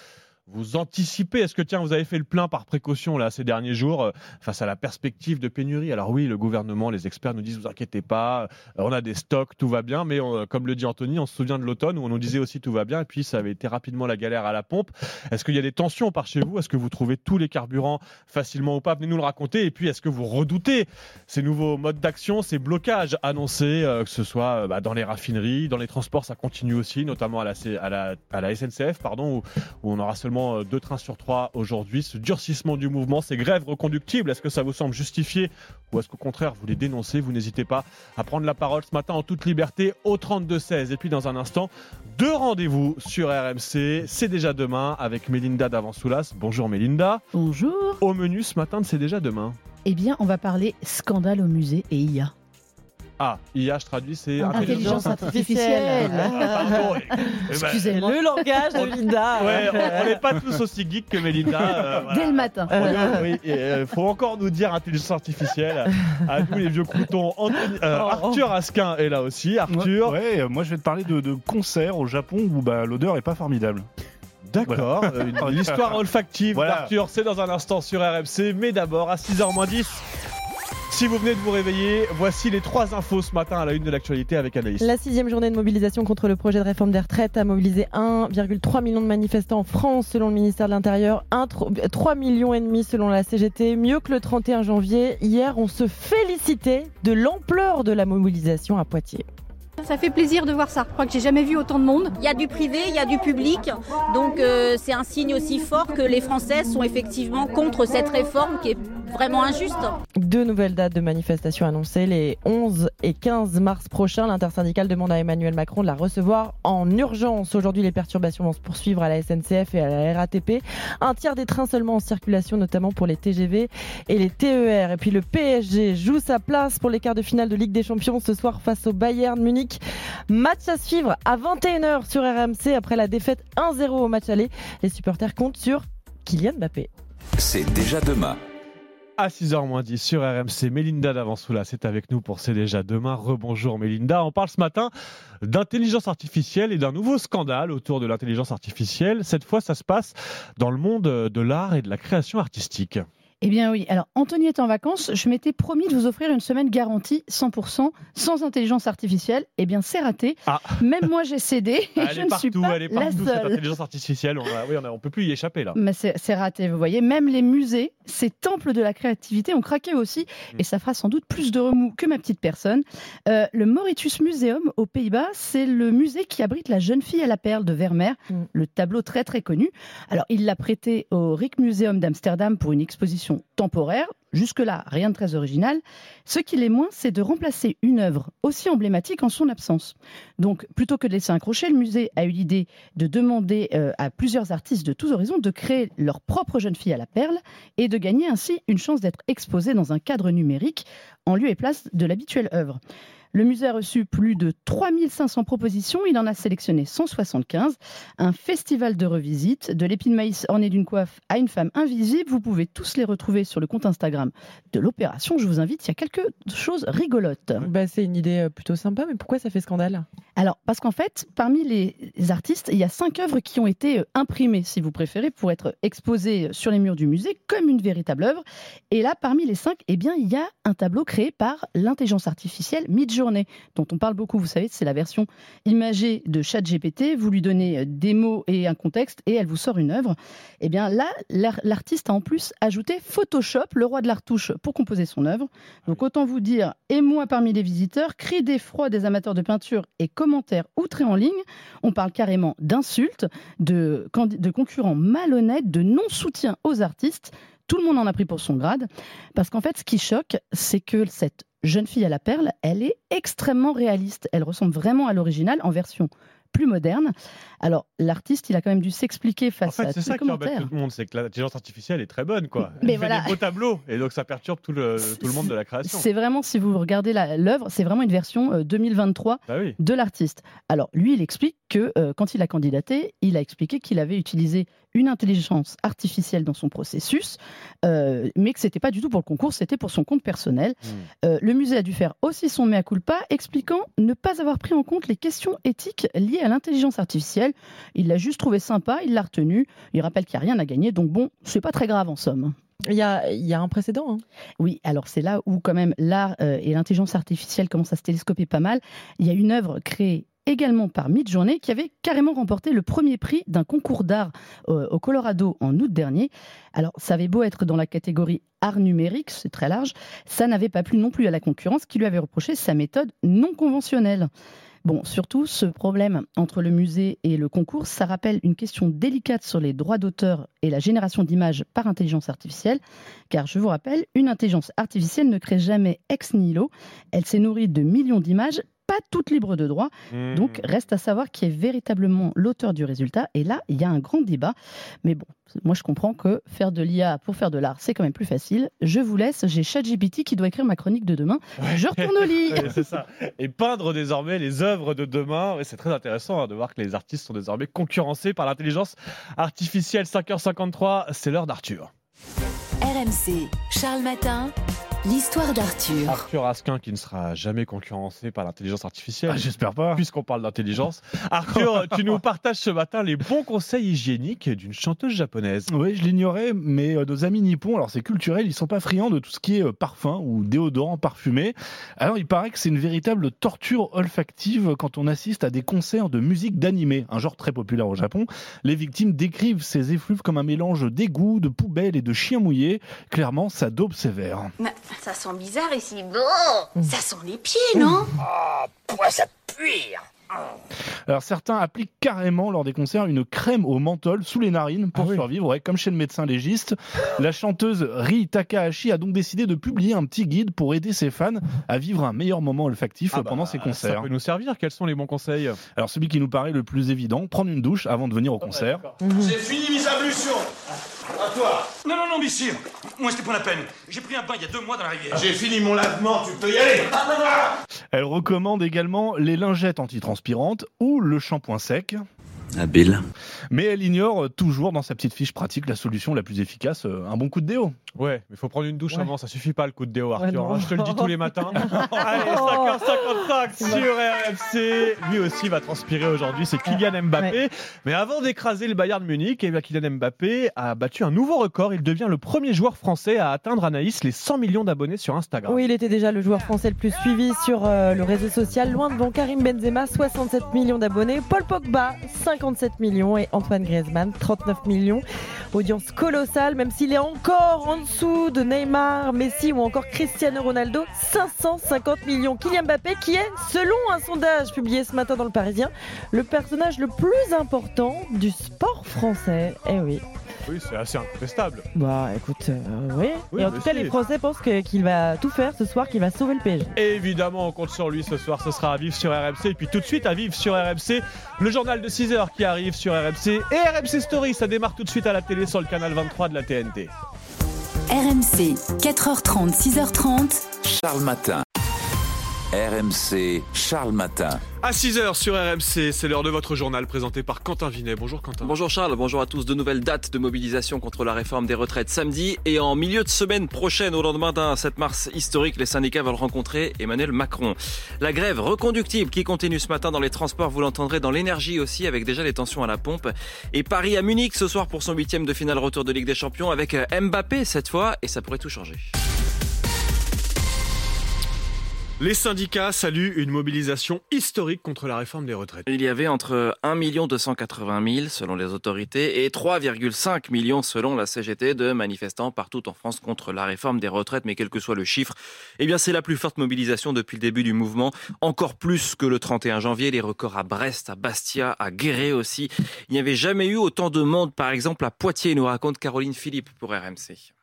vous anticipez. Est-ce que tiens, vous avez fait le plein par précaution là ces derniers jours euh, face à la perspective de pénurie? Alors oui, le gouvernement, les experts nous disent vous inquiétez pas, euh, on a des stocks, tout va bien, mais on- comme le dit Anthony, on se souvient de l'automne où on nous disait aussi tout va bien, et puis ça avait été rapidement la galère à la pompe. Est-ce qu'il y a des tensions par chez vous? Est-ce que vous trouvez tous les carburants facilement ou pas? Venez nous le raconter. Et puis est-ce que vous redoutez ces nouveaux modes d'action, ces blocages annoncés, euh, que ce soit euh, bah, dans les raffineries, dans les transports, ça continue aussi, notamment à la, SNCF, pardon, où on aura seulement euh, deux trains sur trois aujourd'hui. Ce durcissement du mouvement, ces grèves reconductibles, est-ce que ça vous semble justifié ou est-ce qu'au contraire vous les dénoncez Vous n'hésitez pas à prendre la parole ce matin en toute liberté au 32-16. Et puis dans un instant, deux rendez-vous sur RMC. C'est déjà demain avec Mélinda Davansoulas. Bonjour Mélinda. Bonjour. Au menu ce matin de C'est déjà demain. Eh bien, on va parler scandale au musée et IA. Ah, IA, je traduis, c'est Intelligence artificielle. Ah, pardon. [laughs] Eh ben, Excusez-moi. Le langage de Linda. Ouais, on- n'est pas tous aussi geeks que Mélinda. euh, voilà. Dès le matin. Oui, il faut encore nous dire intelligence artificielle. À nous les vieux croutons. Anthony- euh, Arthur Asquin est là aussi. Arthur. Ouais, euh, moi je vais te parler de, de concerts au Japon où bah, l'odeur est pas formidable. D'accord, euh, une- l'histoire [laughs] olfactive Voilà. d'Arthur, c'est dans un instant sur RMC, mais d'abord à 6h10. Si vous venez de vous réveiller, voici les trois infos ce matin à la une de l'actualité avec Anaïs. La sixième journée de mobilisation contre le projet de réforme des retraites a mobilisé 1,3 million de manifestants en France selon le ministère de l'Intérieur, 3 millions et demi selon la CGT, mieux que le 31 janvier. Hier, on se félicitait de l'ampleur de la mobilisation à Poitiers. Ça fait plaisir de voir ça. Je crois que j'ai jamais vu autant de monde. Il y a du privé, il y a du public, donc euh, c'est un signe aussi fort que les Français sont effectivement contre cette réforme qui est vraiment injuste. Deux nouvelles dates de manifestation annoncées les 11 et 15 mars prochains. L'intersyndicale demande à Emmanuel Macron de la recevoir en urgence. Aujourd'hui, les perturbations vont se poursuivre à la SNCF et à la RATP. Un tiers des trains seulement en circulation, notamment pour les TGV et les TER. Et puis le PSG joue sa place pour les quarts de finale de Ligue des Champions ce soir face au Bayern Munich. Match à suivre à 21h sur RMC après la défaite 1-0 au match aller. Les supporters comptent sur Kylian Mbappé. C'est déjà demain. À 6h10 sur RMC, Mélinda Davansoula, c'est avec nous pour C'est déjà demain. Rebonjour Mélinda. On parle ce matin d'intelligence artificielle et d'un nouveau scandale autour de l'intelligence artificielle. Cette fois, ça se passe dans le monde de l'art et de la création artistique. Eh bien oui, alors Anthony est en vacances, je m'étais promis de vous offrir une semaine garantie 100% sans intelligence artificielle. Eh bien c'est raté. Même moi j'ai cédé et Elle je est ne partout, suis pas elle est la cette seule. intelligence artificielle. On, a- oui, on, on peut plus y échapper là. Mais c'est raté, vous voyez. Même les musées, ces temples de la créativité ont craqué aussi, Mm. et ça fera sans doute plus de remous que ma petite personne. Euh, le Mauritius Museum aux Pays-Bas, c'est le musée qui abrite la jeune fille à la perle de Vermeer, le tableau très très connu. Alors il l'a prêté au Rijksmuseum d'Amsterdam pour une exposition temporaire. Jusque-là, rien de très original. Ce qui l'est moins, c'est de remplacer une œuvre aussi emblématique en son absence. Donc, plutôt que de laisser un crochet, le musée a eu l'idée de demander euh, à plusieurs artistes de tous horizons de créer leur propre jeune fille à la perle et de gagner ainsi une chance d'être exposée dans un cadre numérique en lieu et place de l'habituelle œuvre. Le musée a reçu plus de 3500 propositions, il en a sélectionné 175. Un festival de revisite, de l'épine de maïs ornée d'une coiffe à une femme invisible, vous pouvez tous les retrouver sur le compte Instagram de l'opération. Je vous invite, il y a quelque chose rigolote. Bah, c'est une idée euh, plutôt sympa, mais pourquoi ça fait scandale? Alors, parce qu'en fait, parmi les artistes, il y a cinq œuvres qui ont été euh, imprimées, si vous préférez, pour être exposées sur les murs du musée comme une véritable œuvre. Et là, parmi les cinq, eh bien, il y a un tableau créé par l'intelligence artificielle Midjourney, dont on parle beaucoup. Vous savez, c'est la version imagée de ChatGPT. Vous lui donnez euh, des mots et un contexte, et elle vous sort une œuvre. Eh bien, là, l'ar- l'artiste a en plus ajouté Photoshop, le roi de la retouche, pour composer son œuvre. Donc, autant vous dire, émoi parmi les visiteurs, cris d'effroi des amateurs de peinture et commentaires outrés en ligne. On parle carrément d'insultes, de concurrents malhonnêtes, de non-soutien aux artistes. Tout le monde en a pris pour son grade. Parce qu'en fait, ce qui choque, c'est que cette jeune fille à la perle, elle est extrêmement réaliste. Elle ressemble vraiment à l'original en version plus moderne. Alors, l'artiste, il a quand même dû s'expliquer En face fait, à c'est tous ça les qui embête commentaires. tout le monde, c'est que l'intelligence artificielle est très bonne, quoi. Mais Elle fait voilà. des beaux tableaux, et donc ça perturbe tout le, tout le monde de la création. C'est vraiment, si vous regardez l'œuvre, c'est vraiment une version euh, 2023 Bah oui. de l'artiste. Alors, lui, il explique que euh, quand il a candidaté, il a expliqué qu'il avait utilisé une intelligence artificielle dans son processus, euh, mais que c'était pas du tout pour le concours, c'était pour son compte personnel. Hmm. Euh, le musée a dû faire aussi son mea culpa, expliquant ne pas avoir pris en compte les questions éthiques liées à l'intelligence artificielle. Il l'a juste trouvé sympa, il l'a retenu. Il rappelle qu'il n'y a rien à gagner, donc bon, c'est pas très grave en somme. Il y a, il y a un précédent. hein. Oui, alors c'est là où quand même l'art euh, et l'intelligence artificielle commencent à se télescoper pas mal. Il y a une œuvre créée également par Midjourney qui avait carrément remporté le premier prix d'un concours d'art euh, au Colorado en août dernier. Alors ça avait beau être dans la catégorie art numérique, c'est très large, ça n'avait pas plu non plus à la concurrence qui lui avait reproché sa méthode non conventionnelle. Bon, surtout, ce problème entre le musée et le concours, ça rappelle une question délicate sur les droits d'auteur et la génération d'images par intelligence artificielle. Car je vous rappelle, une intelligence artificielle ne crée jamais ex nihilo. Elle s'est nourrie de millions d'images, pas toutes libres de droit. Mmh. Donc, reste à savoir qui est véritablement l'auteur du résultat. Et là, il y a un grand débat. Mais bon, moi, je comprends que faire de l'IA pour faire de l'art, c'est quand même plus facile. Je vous laisse. J'ai ChatGPT qui doit écrire ma chronique de demain. Je retourne au lit. [laughs] C'est ça. Et peindre désormais les œuvres de demain. C'est très intéressant hein, de voir que les artistes sont désormais concurrencés par l'intelligence artificielle. 5h53, c'est l'heure d'Arthur. RMC, Charles Matin, l'histoire d'Arthur. Arthur Asquin qui ne sera jamais concurrencé par l'intelligence artificielle. Ah, J'espère pas. Puisqu'on parle d'intelligence. Arthur, tu nous [laughs] partages ce matin les bons conseils hygiéniques d'une chanteuse japonaise. Oui, je l'ignorais, mais euh, nos amis nippons, alors c'est culturel, ils sont pas friands de tout ce qui est euh, parfum ou déodorant parfumé. Alors il paraît que c'est une véritable torture olfactive quand on assiste à des concerts de musique d'animé, un genre très populaire au Japon. Les victimes décrivent ces effluves comme un mélange d'égout, de poubelles et de chiens mouillés. Clairement, ça dope sévère. Ça sent bizarre ici. Bon, ça sent les pieds, non Oh, pourquoi ça pue Alors certains appliquent carrément lors des concerts une crème au menthol sous les narines pour survivre, ouais, comme chez le médecin légiste. La chanteuse Ri Takahashi a donc décidé de publier un petit guide pour aider ses fans à vivre un meilleur moment olfactif Ah bah, pendant ses Ça concerts. peut nous servir. Quels sont les bons conseils? Alors celui qui nous paraît le plus évident, prendre une douche avant de venir au concert. J'ai fini mes ablutions. À toi. Non, non, non, messieurs. Moi, c'était pas la peine. J'ai pris un bain il y a deux mois dans la rivière. J'ai fini mon lavement, tu peux y aller. Elle recommande également les lingettes antitranspirantes ou le shampoing sec. Habile. Mais elle ignore toujours dans sa petite fiche pratique la solution la plus efficace, euh, un bon coup de déo. Ouais, mais il faut prendre une douche avant, ça suffit pas le coup de déo, Arthur. hein, je te le dis tous les matins. [laughs] Allez, 5h55 sur RMC. Lui aussi va transpirer aujourd'hui, c'est Kylian Mbappé. Mais avant d'écraser le Bayern Munich, eh bien, Kylian Mbappé a battu un nouveau record. Il devient le premier joueur français à atteindre Anaïs les 100 millions d'abonnés sur Instagram. Oui, il était déjà le joueur français le plus suivi sur euh, le réseau social, loin devant Karim Benzema, 67 millions d'abonnés, Paul Pogba, 57 millions et Antoine Griezmann, 39 millions. Audience colossale, même s'il est encore en dessous de Neymar, Messi ou encore Cristiano Ronaldo, 550 millions. Kylian Mbappé qui est, selon un sondage publié ce matin dans le Parisien, le personnage le plus important du sport français. Eh oui. Oui, c'est assez incontestable. Bah écoute, euh, oui. Oui, Et en tout cas, si. les Français pensent que- qu'il va tout faire ce soir, qu'il va sauver le PSG. Évidemment, on compte sur lui ce soir. Ce sera à vivre sur RMC. Et puis tout de suite, à vivre sur RMC, le journal de 6 heures qui arrive sur RMC. Et RMC Story, ça démarre tout de suite à la télé sur le canal 23 de la TNT. RMC, 4h30, 6h30. Charles Matin. RMC, Charles Matin. À 6h sur RMC, c'est l'heure de votre journal présenté par Quentin Vinet. Bonjour Quentin. Bonjour Charles, bonjour à tous. De nouvelles dates de mobilisation contre la réforme des retraites samedi et en milieu de semaine prochaine, au lendemain d'un 7 mars historique, les syndicats veulent rencontrer Emmanuel Macron. La grève reconductible qui continue ce matin dans les transports, vous l'entendrez dans l'énergie aussi, avec déjà des tensions à la pompe. Et Paris à Munich ce soir pour son huitième de finale retour de Ligue des Champions avec Mbappé cette fois, et ça pourrait tout changer. Les syndicats saluent une mobilisation historique contre la réforme des retraites. Il y avait entre 1 280 000 selon les autorités et 3,5 millions selon la CGT de manifestants partout en France contre la réforme des retraites. Mais quel que soit le chiffre, eh bien c'est la plus forte mobilisation depuis le début du mouvement. Encore plus que le 31 janvier, les records à Brest, à Bastia, à Guéret aussi. Il n'y avait jamais eu autant de monde, par exemple à Poitiers, nous raconte Caroline Philippe pour RMC.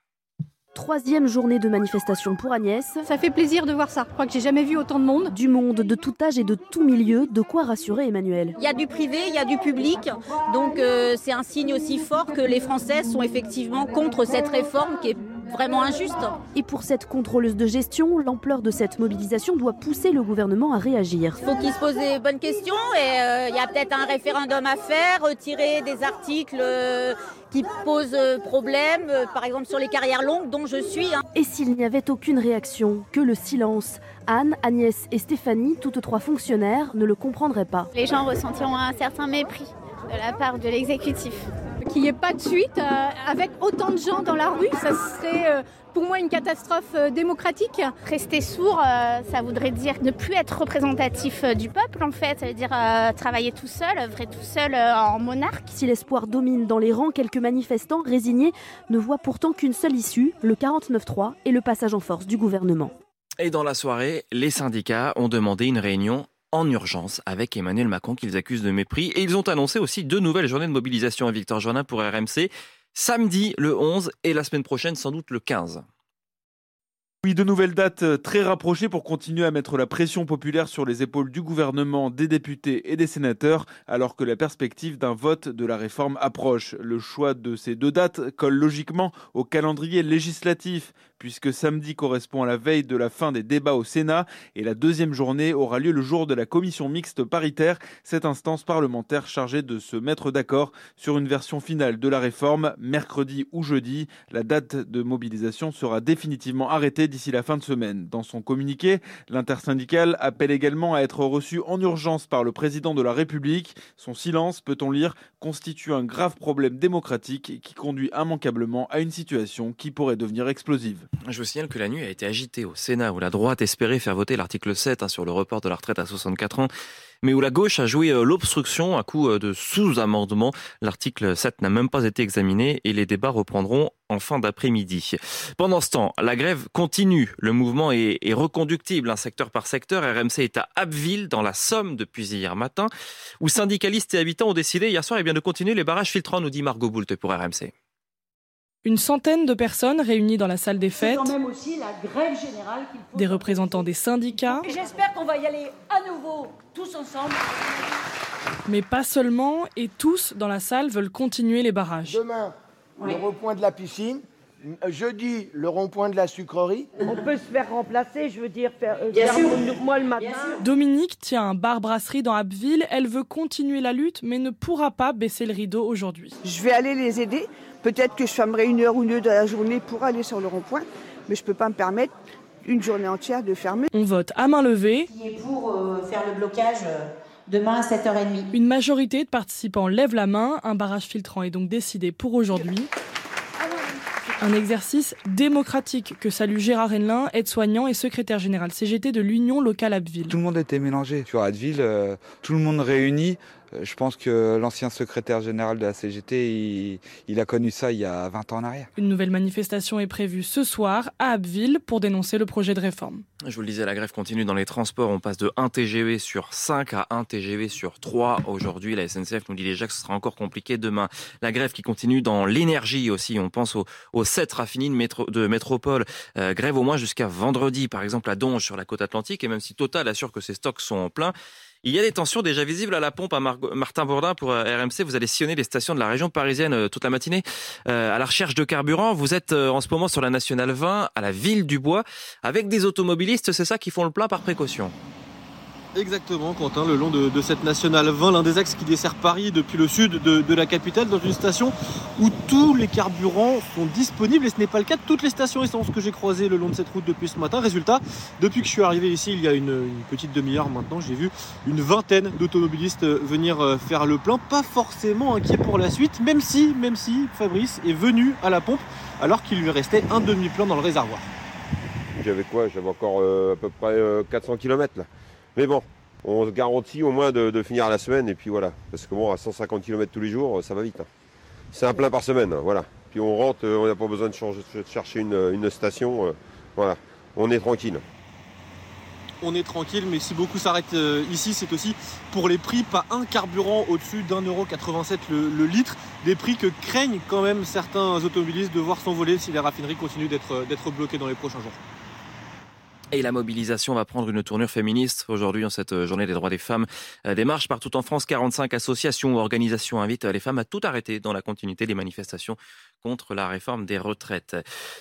Troisième journée de manifestation pour Agnès. Ça fait plaisir de voir ça. Je crois que j'ai jamais vu autant de monde. Du monde, de tout âge et de tout milieu, de quoi rassurer Emmanuel. Il y a du privé, il y a du public, donc euh, c'est un signe aussi fort que les Français sont effectivement contre cette réforme qui est vraiment injuste. Et pour cette contrôleuse de gestion, l'ampleur de cette mobilisation doit pousser le gouvernement à réagir. Il faut qu'il se pose des bonnes questions et euh, il y a peut-être un référendum à faire, retirer des articles euh, qui posent problème, euh, par exemple sur les carrières longues dont je suis. Hein. Et s'il n'y avait aucune réaction, que le silence Anne, Agnès et Stéphanie, toutes trois fonctionnaires, ne le comprendraient pas. Les gens ressentiront un certain mépris de la part de l'exécutif. Qu'il n'y ait pas de suite euh, avec autant de gens dans la rue, ça serait euh, pour moi une catastrophe euh, démocratique. Rester sourd, ça voudrait dire ne plus être représentatif du peuple en fait, ça veut dire travailler tout seul, œuvrer tout seul en monarque. Si l'espoir domine dans les rangs, quelques manifestants résignés ne voient pourtant qu'une seule issue, le 49-3 et le passage en force du gouvernement. Et dans la soirée, les syndicats ont demandé une réunion en urgence avec Emmanuel Macron qu'ils accusent de mépris. Et ils ont annoncé aussi deux nouvelles journées de mobilisation à Victor Jordan pour RMC, samedi le 11 et la semaine prochaine sans doute le 15. Oui, de nouvelles dates euh, très rapprochées pour continuer à mettre la pression populaire sur les épaules du gouvernement, des députés et des sénateurs, alors que la perspective d'un vote de la réforme approche. Le choix de ces deux dates colle logiquement au calendrier législatif, puisque samedi correspond à la veille de la fin des débats au Sénat et la deuxième journée aura lieu le jour de la commission mixte paritaire, cette instance parlementaire chargée de se mettre d'accord sur une version finale de la réforme mercredi ou jeudi. La date de mobilisation sera définitivement arrêtée d'ici la fin de semaine. Dans son communiqué, l'intersyndicale appelle également à être reçu en urgence par le président de la République. Son silence, peut-on lire, constitue un grave problème démocratique qui conduit immanquablement à une situation qui pourrait devenir explosive. Je vous signale que la nuit a été agitée au Sénat où la droite espérait faire voter l'article 7 hein, sur le report de la retraite à 64 ans mais où la gauche a joué euh, l'obstruction à coup euh, de sous-amendement. L'article 7 n'a même pas été examiné et les débats reprendront en fin d'après-midi. Pendant ce temps, la grève continue. Le mouvement est, reconductible, un secteur par secteur. RMC est à Abbeville, dans la Somme, depuis hier matin, où syndicalistes et habitants ont décidé hier soir eh de continuer les barrages filtrants, nous dit Margot Boult pour RMC. Une centaine de personnes réunies dans la salle des fêtes. Quand même aussi la grève générale des représentants des syndicats. J'espère qu'on va y aller à nouveau, tous ensemble. Mais pas seulement, et tous dans la salle veulent continuer les barrages. Demain, le rond-point de la piscine. Jeudi, le rond-point de la sucrerie. On peut se faire remplacer, je veux dire, faire, euh, moi le matin. Dominique tient un bar-brasserie dans Abbeville. Elle veut continuer la lutte, mais ne pourra pas baisser le rideau aujourd'hui. Je vais aller les aider Peut-être que je fermerai une heure ou deux de la journée pour aller sur le rond-point, mais je ne peux pas me permettre une journée entière de fermer. On vote à main levée. Qui est pour euh, faire le blocage euh, demain à 7h30. Une majorité de participants lève la main. Un barrage filtrant est donc décidé pour aujourd'hui. Un exercice démocratique que salue Gérard Henlin, aide-soignant et secrétaire général CGT de l'Union locale Abbeville. Tout le monde était mélangé. Sur Abbeville, euh, tout le monde réuni je pense que l'ancien secrétaire général de la CGT, il, a connu ça il y a 20 ans en arrière. Une nouvelle manifestation est prévue ce soir à Abbeville pour dénoncer le projet de réforme. Je vous le disais, la grève continue dans les transports. On passe de 1 TGV sur 5 à 1 TGV sur 3 aujourd'hui. La SNCF nous dit déjà que ce sera encore compliqué demain. La grève qui continue dans l'énergie aussi. On pense aux, aux 7 raffineries de, métropole. Euh, grève au moins jusqu'à vendredi, par exemple à Donge sur la côte atlantique. Et même si Total assure que ses stocks sont en plein, Il y a des tensions déjà visibles à la pompe à Martin Bourdin pour euh, RMC. Vous allez sillonner les stations de la région parisienne euh, toute la matinée euh, à la recherche de carburant. Vous êtes en ce moment sur la Nationale 20 à la ville du Bois avec des automobilistes, c'est ça qui font le plein par précaution? Exactement, Quentin, le long de, cette nationale 20, l'un des axes qui dessert Paris depuis le sud de, la capitale, dans une station où tous les carburants sont disponibles et ce n'est pas le cas de toutes les stations essence que j'ai croisées le long de cette route depuis ce matin. Résultat, depuis que je suis arrivé ici il y a une, petite demi-heure maintenant, j'ai vu une vingtaine d'automobilistes venir euh, faire le plein, pas forcément inquiets pour la suite, même si, même si Fabrice est venu à la pompe alors qu'il lui restait un demi-plein dans le réservoir. J'avais quoi? J'avais encore euh, à peu près 400 euh, km là. Mais bon, on se garantit au moins de, finir la semaine et puis voilà. Parce que bon, à 150 km tous les jours, ça va vite. Hein. C'est un plein par semaine, hein, voilà. Puis on rentre, on n'a pas besoin de, chercher une, station. Euh, voilà, on est tranquille. On est tranquille, mais si beaucoup s'arrêtent euh, ici, c'est aussi pour les prix, pas un carburant au-dessus d'un euro 87 le, litre. Des prix que craignent quand même certains automobilistes de voir s'envoler si les raffineries continuent d'être bloquées dans les prochains jours. Et la mobilisation va prendre une tournure féministe aujourd'hui en cette journée des droits des femmes. Euh, des marches partout en France, 45 associations ou organisations invitent les femmes à tout arrêter dans la continuité des manifestations contre la réforme des retraites.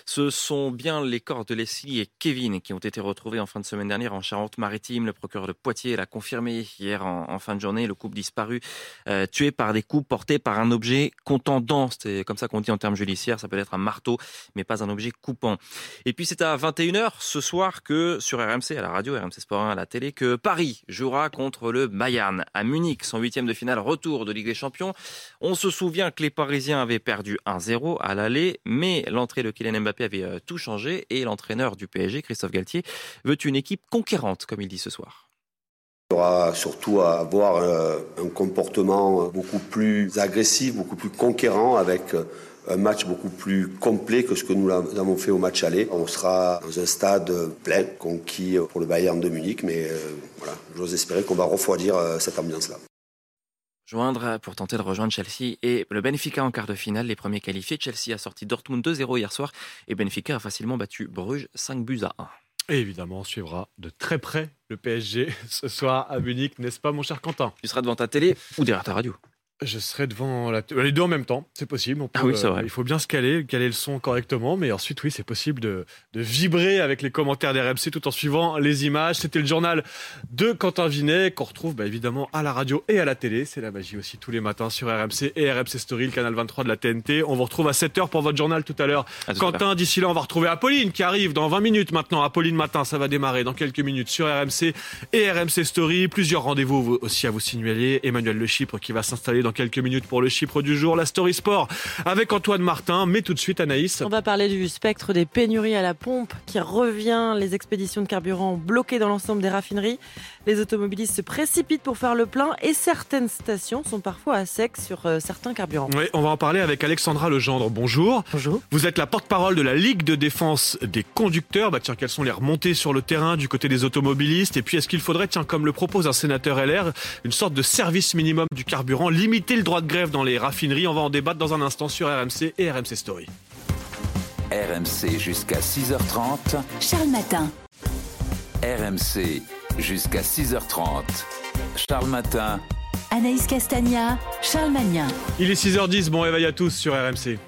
Ce sont bien les corps de Leslie et Kevin qui ont été retrouvés en fin de semaine dernière en Charente-Maritime. Le procureur de Poitiers l'a confirmé hier en, fin de journée. Le couple disparu, euh, tué par des coups portés par un objet contendant. C'est comme ça qu'on dit en termes judiciaires. Ça peut être un marteau, mais pas un objet coupant. Et puis c'est à 21h ce soir que sur RMC, à la radio, RMC Sport 1 à la télé, que Paris jouera contre le Bayern à Munich, son huitième de finale retour de Ligue des Champions. On se souvient que les Parisiens avaient perdu 1-0 à l'aller, mais l'entrée de Kylian Mbappé avait euh, tout changé et l'entraîneur du PSG, Christophe Galtier, veut une équipe conquérante, comme il dit ce soir. Il aura surtout à avoir euh, un comportement beaucoup plus agressif, beaucoup plus conquérant avec euh, un match beaucoup plus complet que ce que nous avons fait au match aller. On sera dans un stade plein, conquis pour le Bayern de Munich, mais voilà, j'ose espérer qu'on va refroidir cette ambiance-là. Joindre pour tenter de rejoindre Chelsea et le Benfica en quart de finale, les premiers qualifiés. Chelsea a sorti Dortmund 2-0 hier soir et Benfica a facilement battu Bruges 5 buts à 1. Et évidemment, on suivra de très près le PSG [laughs] ce soir à Munich, n'est-ce pas, mon cher Quentin? Tu seras devant ta télé ou derrière ta radio je serai devant la les deux en même temps, c'est possible. ah oui, vrai. il faut bien se caler, caler le son correctement, mais ensuite, oui, c'est possible de, de, vibrer avec les commentaires d'RMC tout en suivant les images. C'était le journal de Quentin Vinet qu'on retrouve bah, évidemment à la radio et à la télé. C'est la magie aussi tous les matins sur RMC et RMC Story, le canal 23 de la TNT. On vous retrouve à 7h pour votre journal tout à l'heure. Quentin, d'ici là, on va retrouver Apolline qui arrive dans 20 minutes maintenant. Apolline Matin, ça va démarrer dans quelques minutes sur RMC et RMC Story. Plusieurs rendez-vous aussi à vous signaler. Emmanuel Le Chypre qui va s'installer dans quelques minutes pour le Chypre du jour, la Story Sport avec Antoine Martin. Mais tout de suite, Anaïs. On va parler du spectre des pénuries à la pompe qui revient. Les expéditions de carburant bloquées dans l'ensemble des raffineries. Les automobilistes se précipitent pour faire le plein et certaines stations sont parfois à sec sur euh, certains carburants. Oui, on va en parler avec Alexandra Legendre. Bonjour. Bonjour. Vous êtes la porte-parole de la Ligue de défense des conducteurs. Bah tiens, quelles sont les remontées sur le terrain du côté des automobilistes? Et puis, est-ce qu'il faudrait, tiens, comme le propose un sénateur LR, une sorte de service minimum du carburant, limiter le droit de grève dans les raffineries? On va en débattre dans un instant sur RMC et RMC Story. RMC jusqu'à 6h30. Charles Matin. RMC jusqu'à 6h30. Charles Matin. Anaïs Castagna, Charles Magnin. Il est 6h10, bon réveil à tous sur RMC.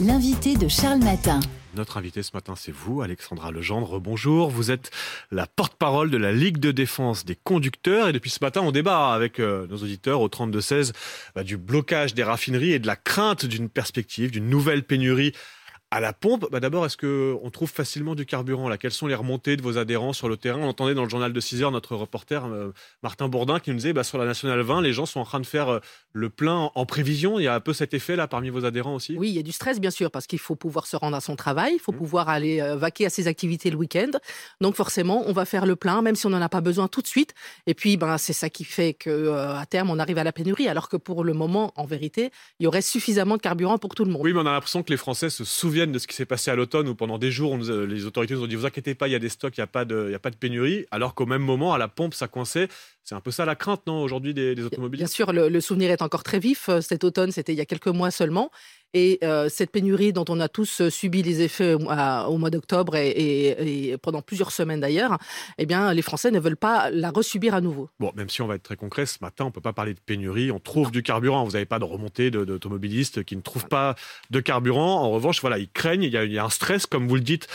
L'invité de Charles Matin. Notre invité ce matin, c'est vous, Alexandra Legendre. Bonjour. Vous êtes la porte-parole de la Ligue de défense des conducteurs. Et depuis ce matin, on débat avec euh, nos auditeurs au 32-16 bah, du blocage des raffineries et de la crainte d'une perspective, d'une nouvelle pénurie à la pompe, bah d'abord, est-ce qu'on trouve facilement du carburant là? Quelles sont les remontées de vos adhérents sur le terrain? On entendait dans le journal de 6 heures notre reporter euh, Martin Bourdin qui nous disait bah, sur la Nationale 20, les gens sont en train de faire euh, le plein en, prévision. Il y a un peu cet effet là parmi vos adhérents aussi? Oui, il y a du stress bien sûr parce qu'il faut pouvoir se rendre à son travail, il faut mmh. pouvoir aller euh, vaquer à ses activités le week-end. Donc forcément, on va faire le plein même si on n'en a pas besoin tout de suite. Et puis, ben, c'est ça qui fait qu'à à terme, on arrive à la pénurie alors que pour le moment, en vérité, il y aurait suffisamment de carburant pour tout le monde. Oui, mais on a l'impression que les Français se souviennent de ce qui s'est passé à l'automne où pendant des jours, les autorités nous ont dit vous inquiétez pas, il y a des stocks, il n'y a, pas de, a pas de pénurie, alors qu'au même moment, à la pompe, ça coinçait. C'est un peu ça la crainte, non, aujourd'hui, des, automobilistes Bien sûr, le, souvenir est encore très vif. Cet automne, c'était il y a quelques mois seulement. Et euh, cette pénurie dont on a tous euh, subi les effets au, mois d'octobre et, pendant plusieurs semaines d'ailleurs, eh bien, les Français ne veulent pas la resubir à nouveau. Bon, même si on va être très concret, ce matin, on peut pas parler de pénurie. On trouve du carburant. Vous n'avez pas de remontée d'automobilistes qui ne trouvent pas de carburant. En revanche, voilà, ils craignent. Il y, a, un stress, comme vous le dites,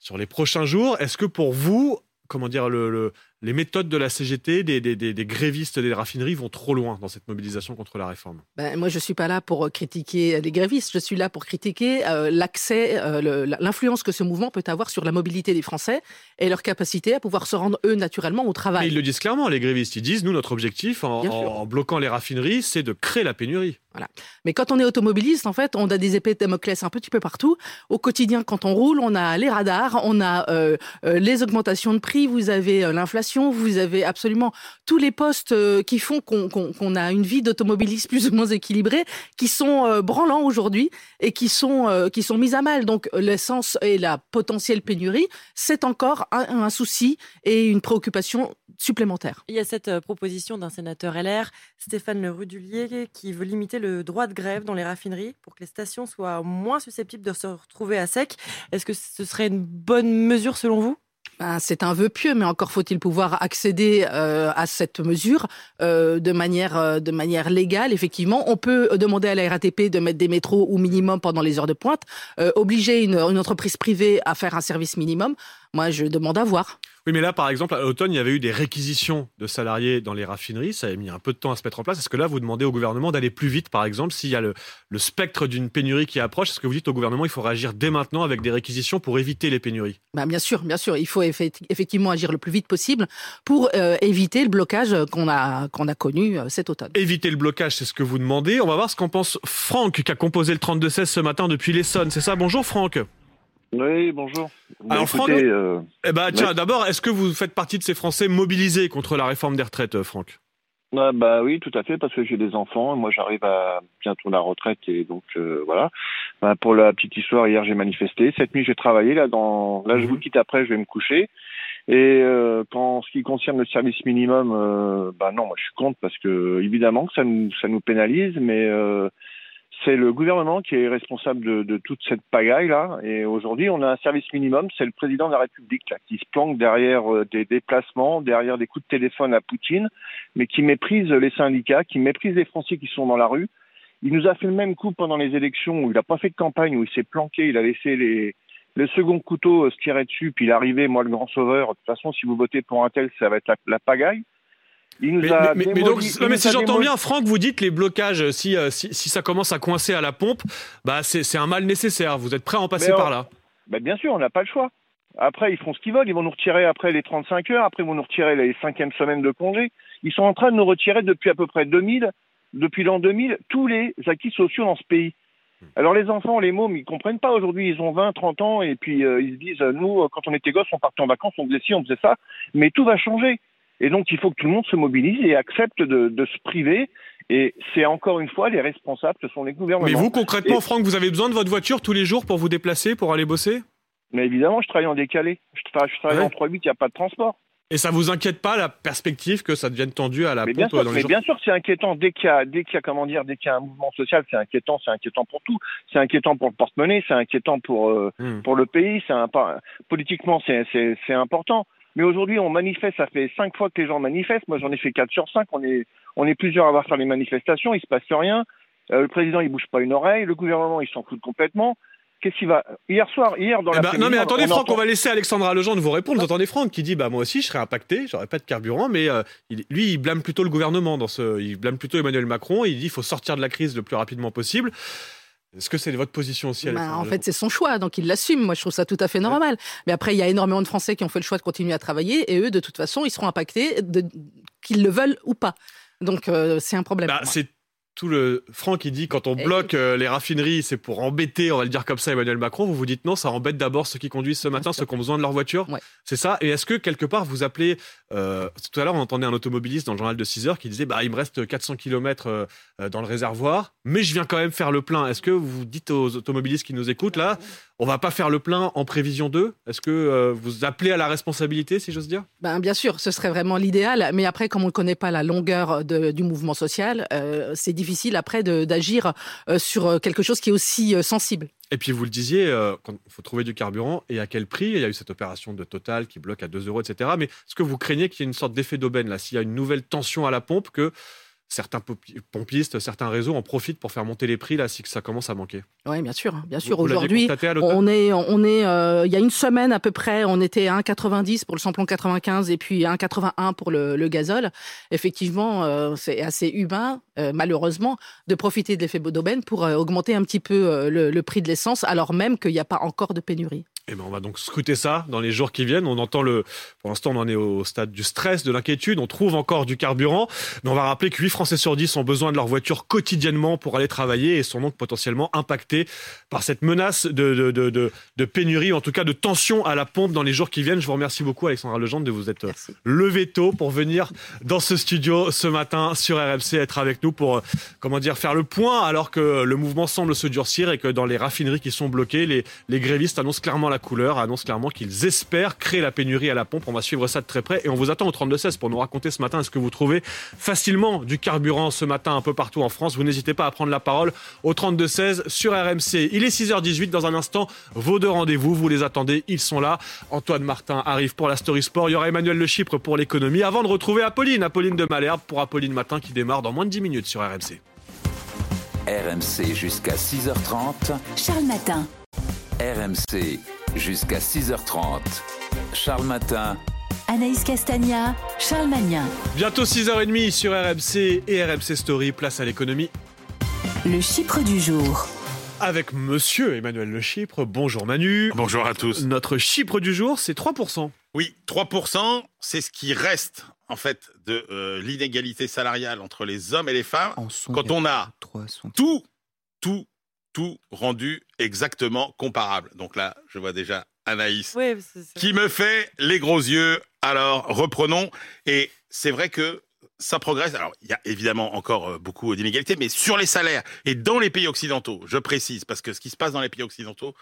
sur les prochains jours. Est-ce que pour vous, comment dire, le- les méthodes de la CGT, des, des- des- des grévistes des raffineries vont trop loin dans cette mobilisation contre la réforme Ben, moi, je suis pas là pour euh, critiquer les grévistes. Je suis là pour critiquer euh, l'accès, euh, l'influence que ce mouvement peut avoir sur la mobilité des Français et leur capacité à pouvoir se rendre eux naturellement au travail. Mais ils le disent clairement, les grévistes. Ils disent, nous, notre objectif, en, bloquant les raffineries, c'est de créer la pénurie. Voilà. Mais quand on est automobiliste, en fait, on a des épées de Damoclès un petit peu partout. Au quotidien, quand on roule, on a les radars, on a euh, euh, les augmentations de prix, vous avez euh, vous avez absolument tous les postes euh, qui font qu'on a une vie d'automobiliste plus ou moins équilibrée, qui sont euh, branlants aujourd'hui et qui sont euh, qui sont mises à mal. Donc l'essence et la potentielle pénurie, c'est encore un, un souci et une préoccupation supplémentaire. Il y a cette proposition d'un sénateur LR, Stéphane Le Rudulier, qui veut limiter le droit de grève dans les raffineries pour que les stations soient moins susceptibles de se retrouver à sec. Est-ce que ce serait une bonne mesure selon vous? Ben, c'est un vœu pieux, mais encore faut-il pouvoir accéder euh, à cette mesure euh, de manière euh, de manière légale. Effectivement, on peut demander à la RATP de mettre des métros au minimum pendant les heures de pointe, euh, obliger une, une entreprise privée à faire un service minimum. Moi, je demande à voir. Oui, mais là, par exemple, à l'automne, il y avait eu des réquisitions de salariés dans les raffineries. Ça a mis un peu de temps à se mettre en place. Est-ce que là, vous demandez au gouvernement d'aller plus vite, par exemple, s'il y a le, le spectre d'une pénurie qui approche? Est-ce que vous dites au gouvernement il faut réagir dès maintenant avec des réquisitions pour éviter les pénuries? Ben, bien sûr, bien sûr, il faut effe- effectivement agir le plus vite possible pour euh, éviter le blocage qu'on a qu'on a connu euh, cet automne. Éviter le blocage, c'est ce que vous demandez. On va voir ce qu'en pense Franck, qui a composé le 32-16 ce matin depuis l'Essonne. C'est ça? Bonjour, Franck. Oui, bonjour. Alors, écoutez, Franck, euh, eh ben, tiens, d'abord, est-ce que vous faites partie de ces Français mobilisés contre la réforme des retraites, euh, Franck? Ah, bah oui, tout à fait, parce que j'ai des enfants. Moi, j'arrive à bientôt la retraite et donc euh, voilà. Bah, pour la petite histoire, hier j'ai manifesté. Cette nuit, j'ai travaillé. Là, dans là, je vous quitte après, je vais me coucher. Et euh, quand ce qui concerne le service minimum, euh, bah non, moi je suis contre parce que évidemment que ça nous ça nous pénalise, mais euh, c'est le gouvernement qui est responsable de, de toute cette pagaille là. Et aujourd'hui, on a un service minimum, c'est le président de la République là, qui se planque derrière euh, des déplacements, derrière des coups de téléphone à Poutine, mais qui méprise les syndicats, qui méprise les Français qui sont dans la rue. Il nous a fait le même coup pendant les élections où il n'a pas fait de campagne, où il s'est planqué, il a laissé les, le second couteau euh, se tirer dessus, puis il est arrivé, moi le grand sauveur. De toute façon, si vous votez pour un tel, ça va être la pagaille. Il nous Mais, a mais- mais démoli- donc, il non, mais nous si j'entends bien, Franck, vous dites les blocages, si, euh, si, si ça commence à coincer à la pompe, bah c'est un mal nécessaire. Vous êtes prêt à en passer par là? Ben, bien sûr, on n'a pas le choix. Après, ils font ce qu'ils veulent. Ils vont nous retirer après les 35 heures. Après, ils vont nous retirer les cinquièmes semaines de congé. Ils sont en train de nous retirer depuis à peu près 2000, depuis l'an 2000, tous les acquis sociaux dans ce pays. Alors les enfants, les mômes, ils comprennent pas aujourd'hui. Ils ont 20, 30 ans et puis euh, ils se disent, euh, nous, euh, quand on était gosses, on partait en vacances, on faisait ci, on faisait ça. Mais tout va changer. Et donc, il faut que tout le monde se mobilise et accepte de, de se priver. Et c'est encore une fois les responsables, ce sont les gouvernements. Mais vous, concrètement, Et- Franck, vous avez besoin de votre voiture tous les jours pour vous déplacer, pour aller bosser? Mais évidemment, je travaille en décalé. Je, tra- je travaille Ouais. en 3-8, il n'y a pas de transport. Et ça vous inquiète pas la perspective que ça devienne tendu à la Mais pompe bien sûr, dans les mais jours bien sûr c'est inquiétant. Dès qu'il y a, dès qu'il y a, comment dire, dès qu'il y a un mouvement social, c'est inquiétant. C'est inquiétant pour tout. C'est inquiétant pour le porte-monnaie. C'est inquiétant pour euh, Hmm. pour le pays. C'est un, politiquement, c'est c'est important. Mais aujourd'hui, on manifeste. Ça fait cinq fois que les gens manifestent. Moi, j'en ai fait quatre sur cinq. On est on est plusieurs à avoir fait les manifestations. Il se passe rien. Euh, le président, il bouge pas une oreille. Le gouvernement, il s'en fout complètement. Qu'est-ce qu'il va Hier soir, hier dans Eh la. ben, non mais attendez Franck, on va laisser Alexandra Legendre vous répondre. Vous entendez Franck qui dit bah moi aussi je serais impacté, j'aurais pas de carburant, mais euh, il- lui il blâme plutôt le gouvernement dans ce, il blâme plutôt Emmanuel Macron. Il dit il faut sortir de la crise le plus rapidement possible. Est-ce que c'est votre position aussi, Alexandra en fait, c'est son choix, donc il l'assume. Moi, je trouve ça tout à fait normal. Mais après, il y a énormément de Français qui ont fait le choix de continuer à travailler, et eux, de toute façon, ils seront impactés, qu'ils le veulent ou pas. Donc, euh, c'est un problème. Bah, c'est tout le Franck qui dit quand on bloque euh, les raffineries, c'est pour embêter, on va le dire comme ça, Emmanuel Macron. Vous vous dites non, ça embête d'abord ceux qui conduisent ce matin, ceux qui ont besoin de leur voiture. C'est ça. Et est-ce que quelque part vous appelez euh, Tout à l'heure, on entendait un automobiliste dans le journal de 6 heures qui disait bah il me reste 400 km dans le réservoir. Mais je viens quand même faire le plein. Est-ce que vous dites aux automobilistes qui nous écoutent là, on va pas faire le plein en prévision d'eux? Est-ce que euh, vous appelez à la responsabilité, si j'ose dire? Ben, bien sûr, ce serait vraiment l'idéal. Mais après, comme on ne connaît pas la longueur de- du mouvement social, euh, c'est difficile après d'agir euh, sur quelque chose qui est aussi sensible. Et puis vous le disiez, il faut trouver du carburant et à quel prix Il y a eu cette opération de Total qui bloque à 2 euros, etc. Mais est-ce que vous craignez qu'il y ait une sorte d'effet d'aubaine là? S'il y a une nouvelle tension à la pompe, que certains pompistes, certains réseaux en profitent pour faire monter les prix là si ça commence à manquer Oui, bien sûr, bien sûr. Aujourd'hui, on est, on est, euh, il y a une semaine à peu près, on était à 1,90 pour le samplon 95 et puis 1,81 pour le, le gazole. Effectivement, euh, c'est assez humain, euh, malheureusement, de profiter de l'effet d'aubaine pour augmenter un petit peu le, le prix de l'essence, alors même qu'il n'y a pas encore de pénurie. Eh ben, on va donc scruter ça dans les jours qui viennent. On entend le, pour l'instant, on en est au stade du stress, de l'inquiétude. On trouve encore du carburant. Mais on va rappeler que 8 Français sur 10 ont besoin de leur voiture quotidiennement pour aller travailler et sont donc potentiellement impactés par cette menace de, de, de, de, de pénurie, ou en tout cas de tension à la pompe dans les jours qui viennent. Je vous remercie beaucoup, Alexandra Legendre, de vous être levé tôt pour venir dans ce studio ce matin sur RMC, être avec nous pour, euh, comment dire, faire le point alors que le mouvement semble se durcir et que dans les raffineries qui sont bloquées, les, les grévistes annoncent clairement la couleur, annoncent clairement qu'ils espèrent créer la pénurie à la pompe. On va suivre ça de très près et on vous attend au 32-16 pour nous raconter ce matin est-ce que vous trouvez facilement du carburant ce matin un peu partout en France. Vous n'hésitez pas à prendre la parole au 32-16 sur RMC. Il est 6h18 dans un instant. Vos deux rendez-vous, vous les attendez, ils sont là. Antoine Martin arrive pour la Story Sport. Il y aura Emmanuel Le Chypre pour l'économie avant de retrouver Apolline, Apolline de Malherbe pour Apolline Matin qui démarre dans moins de 10 minutes sur RMC. RMC jusqu'à 6h30. Charles Matin. RMC jusqu'à 6h30. Charles Matin. Anaïs Castagna, Charles Magnin. Bientôt 6h30 sur RMC et RMC Story. Place à l'économie Le Chypre du jour. avec monsieur Emmanuel Le Chypre. Bonjour Manu. Bonjour à tous. Notre Chypre du jour, c'est 3%. Oui, 3%, c'est ce qui reste en fait de euh, l'inégalité salariale entre les hommes et les femmes quand on a tout, tout, tout rendu exactement comparable. Donc là, je vois déjà Anaïs Oui, qui me fait les gros yeux. Alors, reprenons. Et c'est vrai que ça progresse. Alors, il y a évidemment encore euh, beaucoup d'inégalités, mais sur les salaires et dans les pays occidentaux, je précise, parce que ce qui se passe dans les pays occidentaux,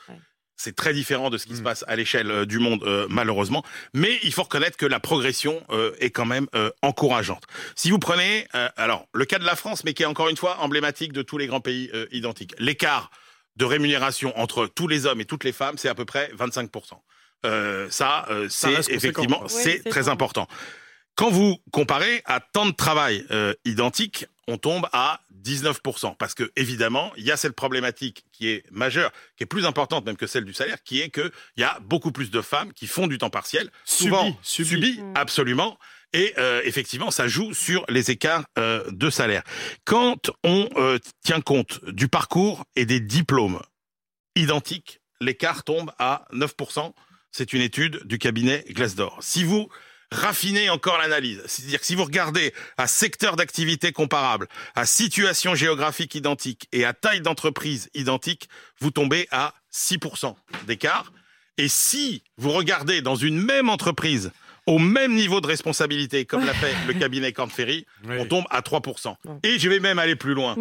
c'est très différent de ce qui se passe à l'échelle euh, du monde, euh, malheureusement. Mais il faut reconnaître que la progression euh, est quand même euh, encourageante. Si vous prenez, euh, alors, le cas de la France, mais qui est encore une fois emblématique de tous les grands pays euh, identiques, l'écart de rémunération entre tous les hommes et toutes les femmes, c'est à peu près 25%. Euh, ça, euh, Ça c'est effectivement, c'est très important. Quand vous comparez à temps de travail euh, identique, on tombe à 19%. Parce que, évidemment, il y a cette problématique qui est majeure, qui est plus importante même que celle du salaire, qui est qu'il y a beaucoup plus de femmes qui font du temps partiel. Souvent, Subi, subi, absolument. Et euh, effectivement, ça joue sur les écarts euh, de salaire. Quand on euh, tient compte du parcours et des diplômes identiques, l'écart tombe à 9%. C'est une étude du cabinet Glassdoor. Si vous raffinez encore l'analyse, c'est-à-dire que si vous regardez à secteur d'activité comparable, à situation géographique identique et à taille d'entreprise identique, vous tombez à 6% d'écart. Et si vous regardez dans une même entreprise, au même niveau de responsabilité, comme l'a fait le cabinet Corn Ferry, on tombe à 3%. Et je vais même aller plus loin.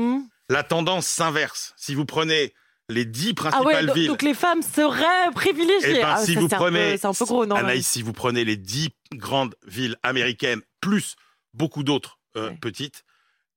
La tendance s'inverse. Si vous prenez les 10 Ah principales ouais, donc, villes donc les femmes seraient privilégiées. eh ben, Ah, si ça, vous c'est un prenez, peu- C'est un peu gros, non Anaïs, si vous prenez les dix grandes villes américaines plus beaucoup d'autres euh, petites,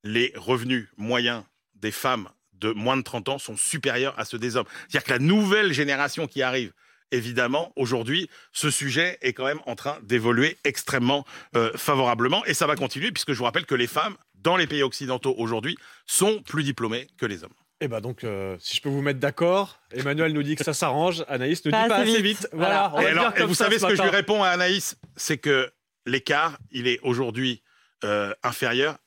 les revenus moyens des femmes de moins de 30 ans sont supérieurs à ceux des hommes. C'est-à-dire que la nouvelle génération qui arrive, évidemment, aujourd'hui, ce sujet est quand même en train d'évoluer extrêmement euh, favorablement et ça va continuer puisque je vous rappelle que les femmes dans les pays occidentaux aujourd'hui sont plus diplômées que les hommes. Et bah donc, euh, si je peux vous mettre d'accord, Emmanuel nous dit que ça s'arrange, Anaïs ne dit Pas assez assez vite. vite. Voilà. on va Et alors, vous savez ce que je lui réponds à Anaïs, c'est que l'écart, il est aujourd'hui euh, inférieur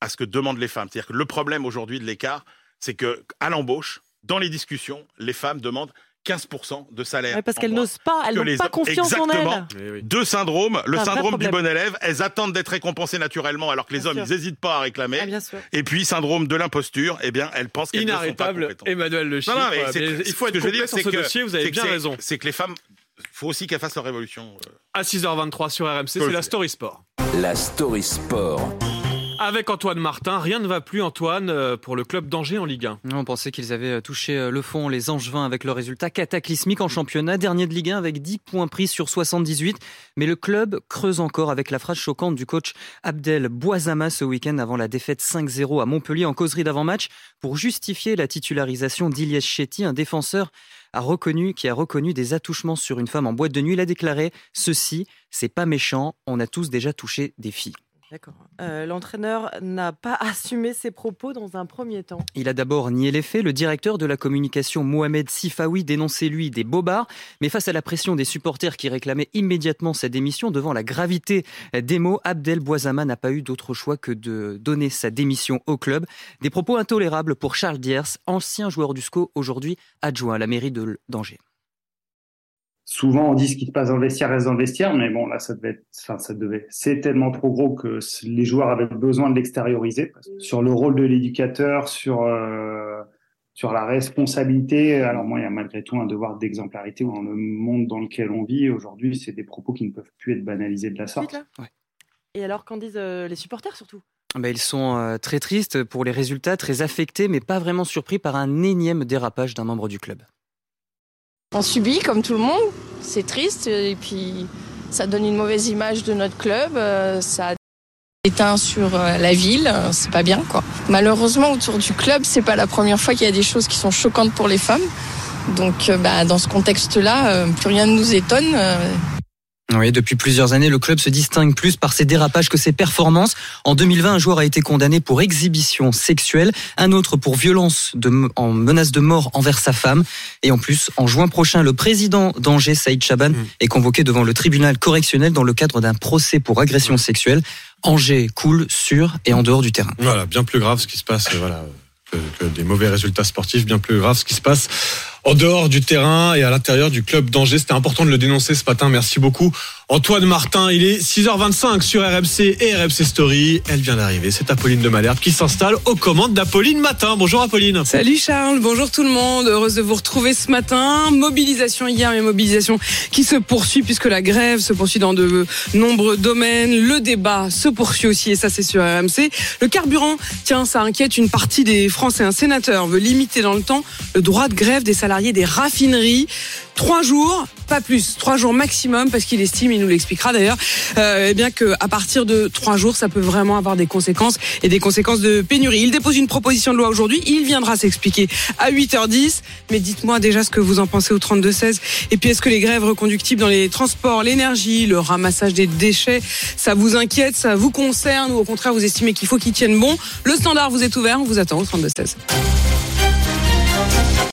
à ce que demandent les femmes. C'est-à-dire que le problème aujourd'hui de l'écart, c'est que à l'embauche, dans les discussions, les femmes demandent 15% de salaire. Ouais, parce qu'elles n'osent pas, elles n'ont pas confiance en Exactement. elles. Deux syndromes. Le syndrome du bon élève, elles attendent d'être récompensées naturellement alors que les Bien hommes, sûr. ils n'hésitent pas à réclamer. Ah, bien sûr. Et puis, syndrome de l'imposture, eh bien, elles pensent qu'elles ne sont pas Inarrêtable, compétentes. Emmanuel Le Non, non, mais il faut être que je veux complet dire, sur ce que- dossier, vous avez bien raison. C'est que les femmes, faut aussi qu'elles fassent leur révolution. euh. À 6h23 sur RMC, c'est la. Story Sport. La Story Sport. Avec Antoine Martin, rien ne va plus Antoine euh, pour le club d'Angers en Ligue 1. On pensait qu'ils avaient euh, touché euh, le fond, les Angevins, avec le résultat cataclysmique en championnat, dernier de Ligue 1 avec 10 points pris sur 78. Mais le club creuse encore avec la phrase choquante du coach Abdel Boisama ce week-end avant la défaite 5-0 à Montpellier en causerie d'avant-match pour justifier la titularisation d'Ilias Chetty, un défenseur a reconnu, qui a reconnu des attouchements sur une femme en boîte de nuit. Il a déclaré Ceci, c'est pas méchant, on a tous déjà touché des filles. D'accord. Euh, L'entraîneur n'a pas [laughs] assumé ses propos dans un premier temps. Il a d'abord nié les faits. Le directeur de la communication, Mohamed Sifawi, dénonçait lui des bobards. Mais face à la pression des supporters qui réclamaient immédiatement sa démission, devant la gravité des mots, Abdel Boisama n'a pas eu d'autre choix que de donner sa démission au club. Des propos intolérables pour Charles Diers, ancien joueur du SCO, aujourd'hui adjoint à la mairie de d'Angers. Souvent, on dit ce qui se passe dans le vestiaire reste dans le vestiaire, mais bon, là, ça devait être, enfin, ça devait, c'est tellement trop gros que les joueurs avaient besoin de l'extérioriser. Sur le rôle de l'éducateur, sur, euh, sur la responsabilité. Alors, moi, il y a malgré tout un devoir d'exemplarité dans le monde dans lequel on vit aujourd'hui. C'est des propos qui ne peuvent plus être banalisés de la sorte. Ouais. Et alors, qu'en disent euh, les supporters surtout? Ben, ils sont euh, très tristes pour les résultats, très affectés, mais pas vraiment surpris par un énième dérapage d'un membre du club. On subit comme tout le monde, c'est triste et puis ça donne une mauvaise image de notre club, euh, ça éteint sur euh, la ville, c'est pas bien quoi. Malheureusement autour du club, c'est pas la première fois qu'il y a des choses qui sont choquantes pour les femmes. Donc euh, bah, dans ce contexte-là, plus rien ne nous étonne. Oui, depuis plusieurs années, le club se distingue plus par ses dérapages que ses performances. En 2020, un joueur a été condamné pour exhibition sexuelle, un autre pour violence de, en menace de mort envers sa femme. Et en plus, en juin prochain, le président d'Angers, Saïd Chaban, est convoqué devant le tribunal correctionnel dans le cadre d'un procès pour agression sexuelle. Angers coule sur et en dehors du terrain. Voilà, bien plus grave ce qui se passe, voilà, que, que des mauvais résultats sportifs, bien plus grave ce qui se passe en dehors du terrain et à l'intérieur du club d'Angers. C'était important de le dénoncer ce matin. Merci beaucoup. Antoine Martin, il est 6h25 sur RMC et RMC Story. Elle vient d'arriver. C'est Apolline de Malherbe qui s'installe aux commandes d'Apolline Matin. Bonjour Apolline. Salut Charles, bonjour tout le monde. Heureuse de vous retrouver ce matin. Mobilisation hier, mais mobilisation qui se poursuit puisque la grève se poursuit dans de nombreux domaines. Le débat se poursuit aussi et ça c'est sur RMC. Le carburant, tiens, ça inquiète une partie des Français. Un sénateur veut limiter dans le temps le droit de grève des des raffineries. Trois jours, pas plus, trois jours maximum, parce qu'il estime, il nous l'expliquera d'ailleurs, euh, eh bien que à partir de trois jours, ça peut vraiment avoir des conséquences et des conséquences de pénurie. Il dépose une proposition de loi aujourd'hui, il viendra s'expliquer à 8h10. Mais dites-moi déjà ce que vous en pensez au 32-16. Et puis est-ce que les grèves reconductibles dans les transports, l'énergie, le ramassage des déchets, ça vous inquiète, ça vous concerne ou au contraire vous estimez qu'il faut qu'ils tiennent bon? Le standard vous est ouvert, on vous attend au 32-16.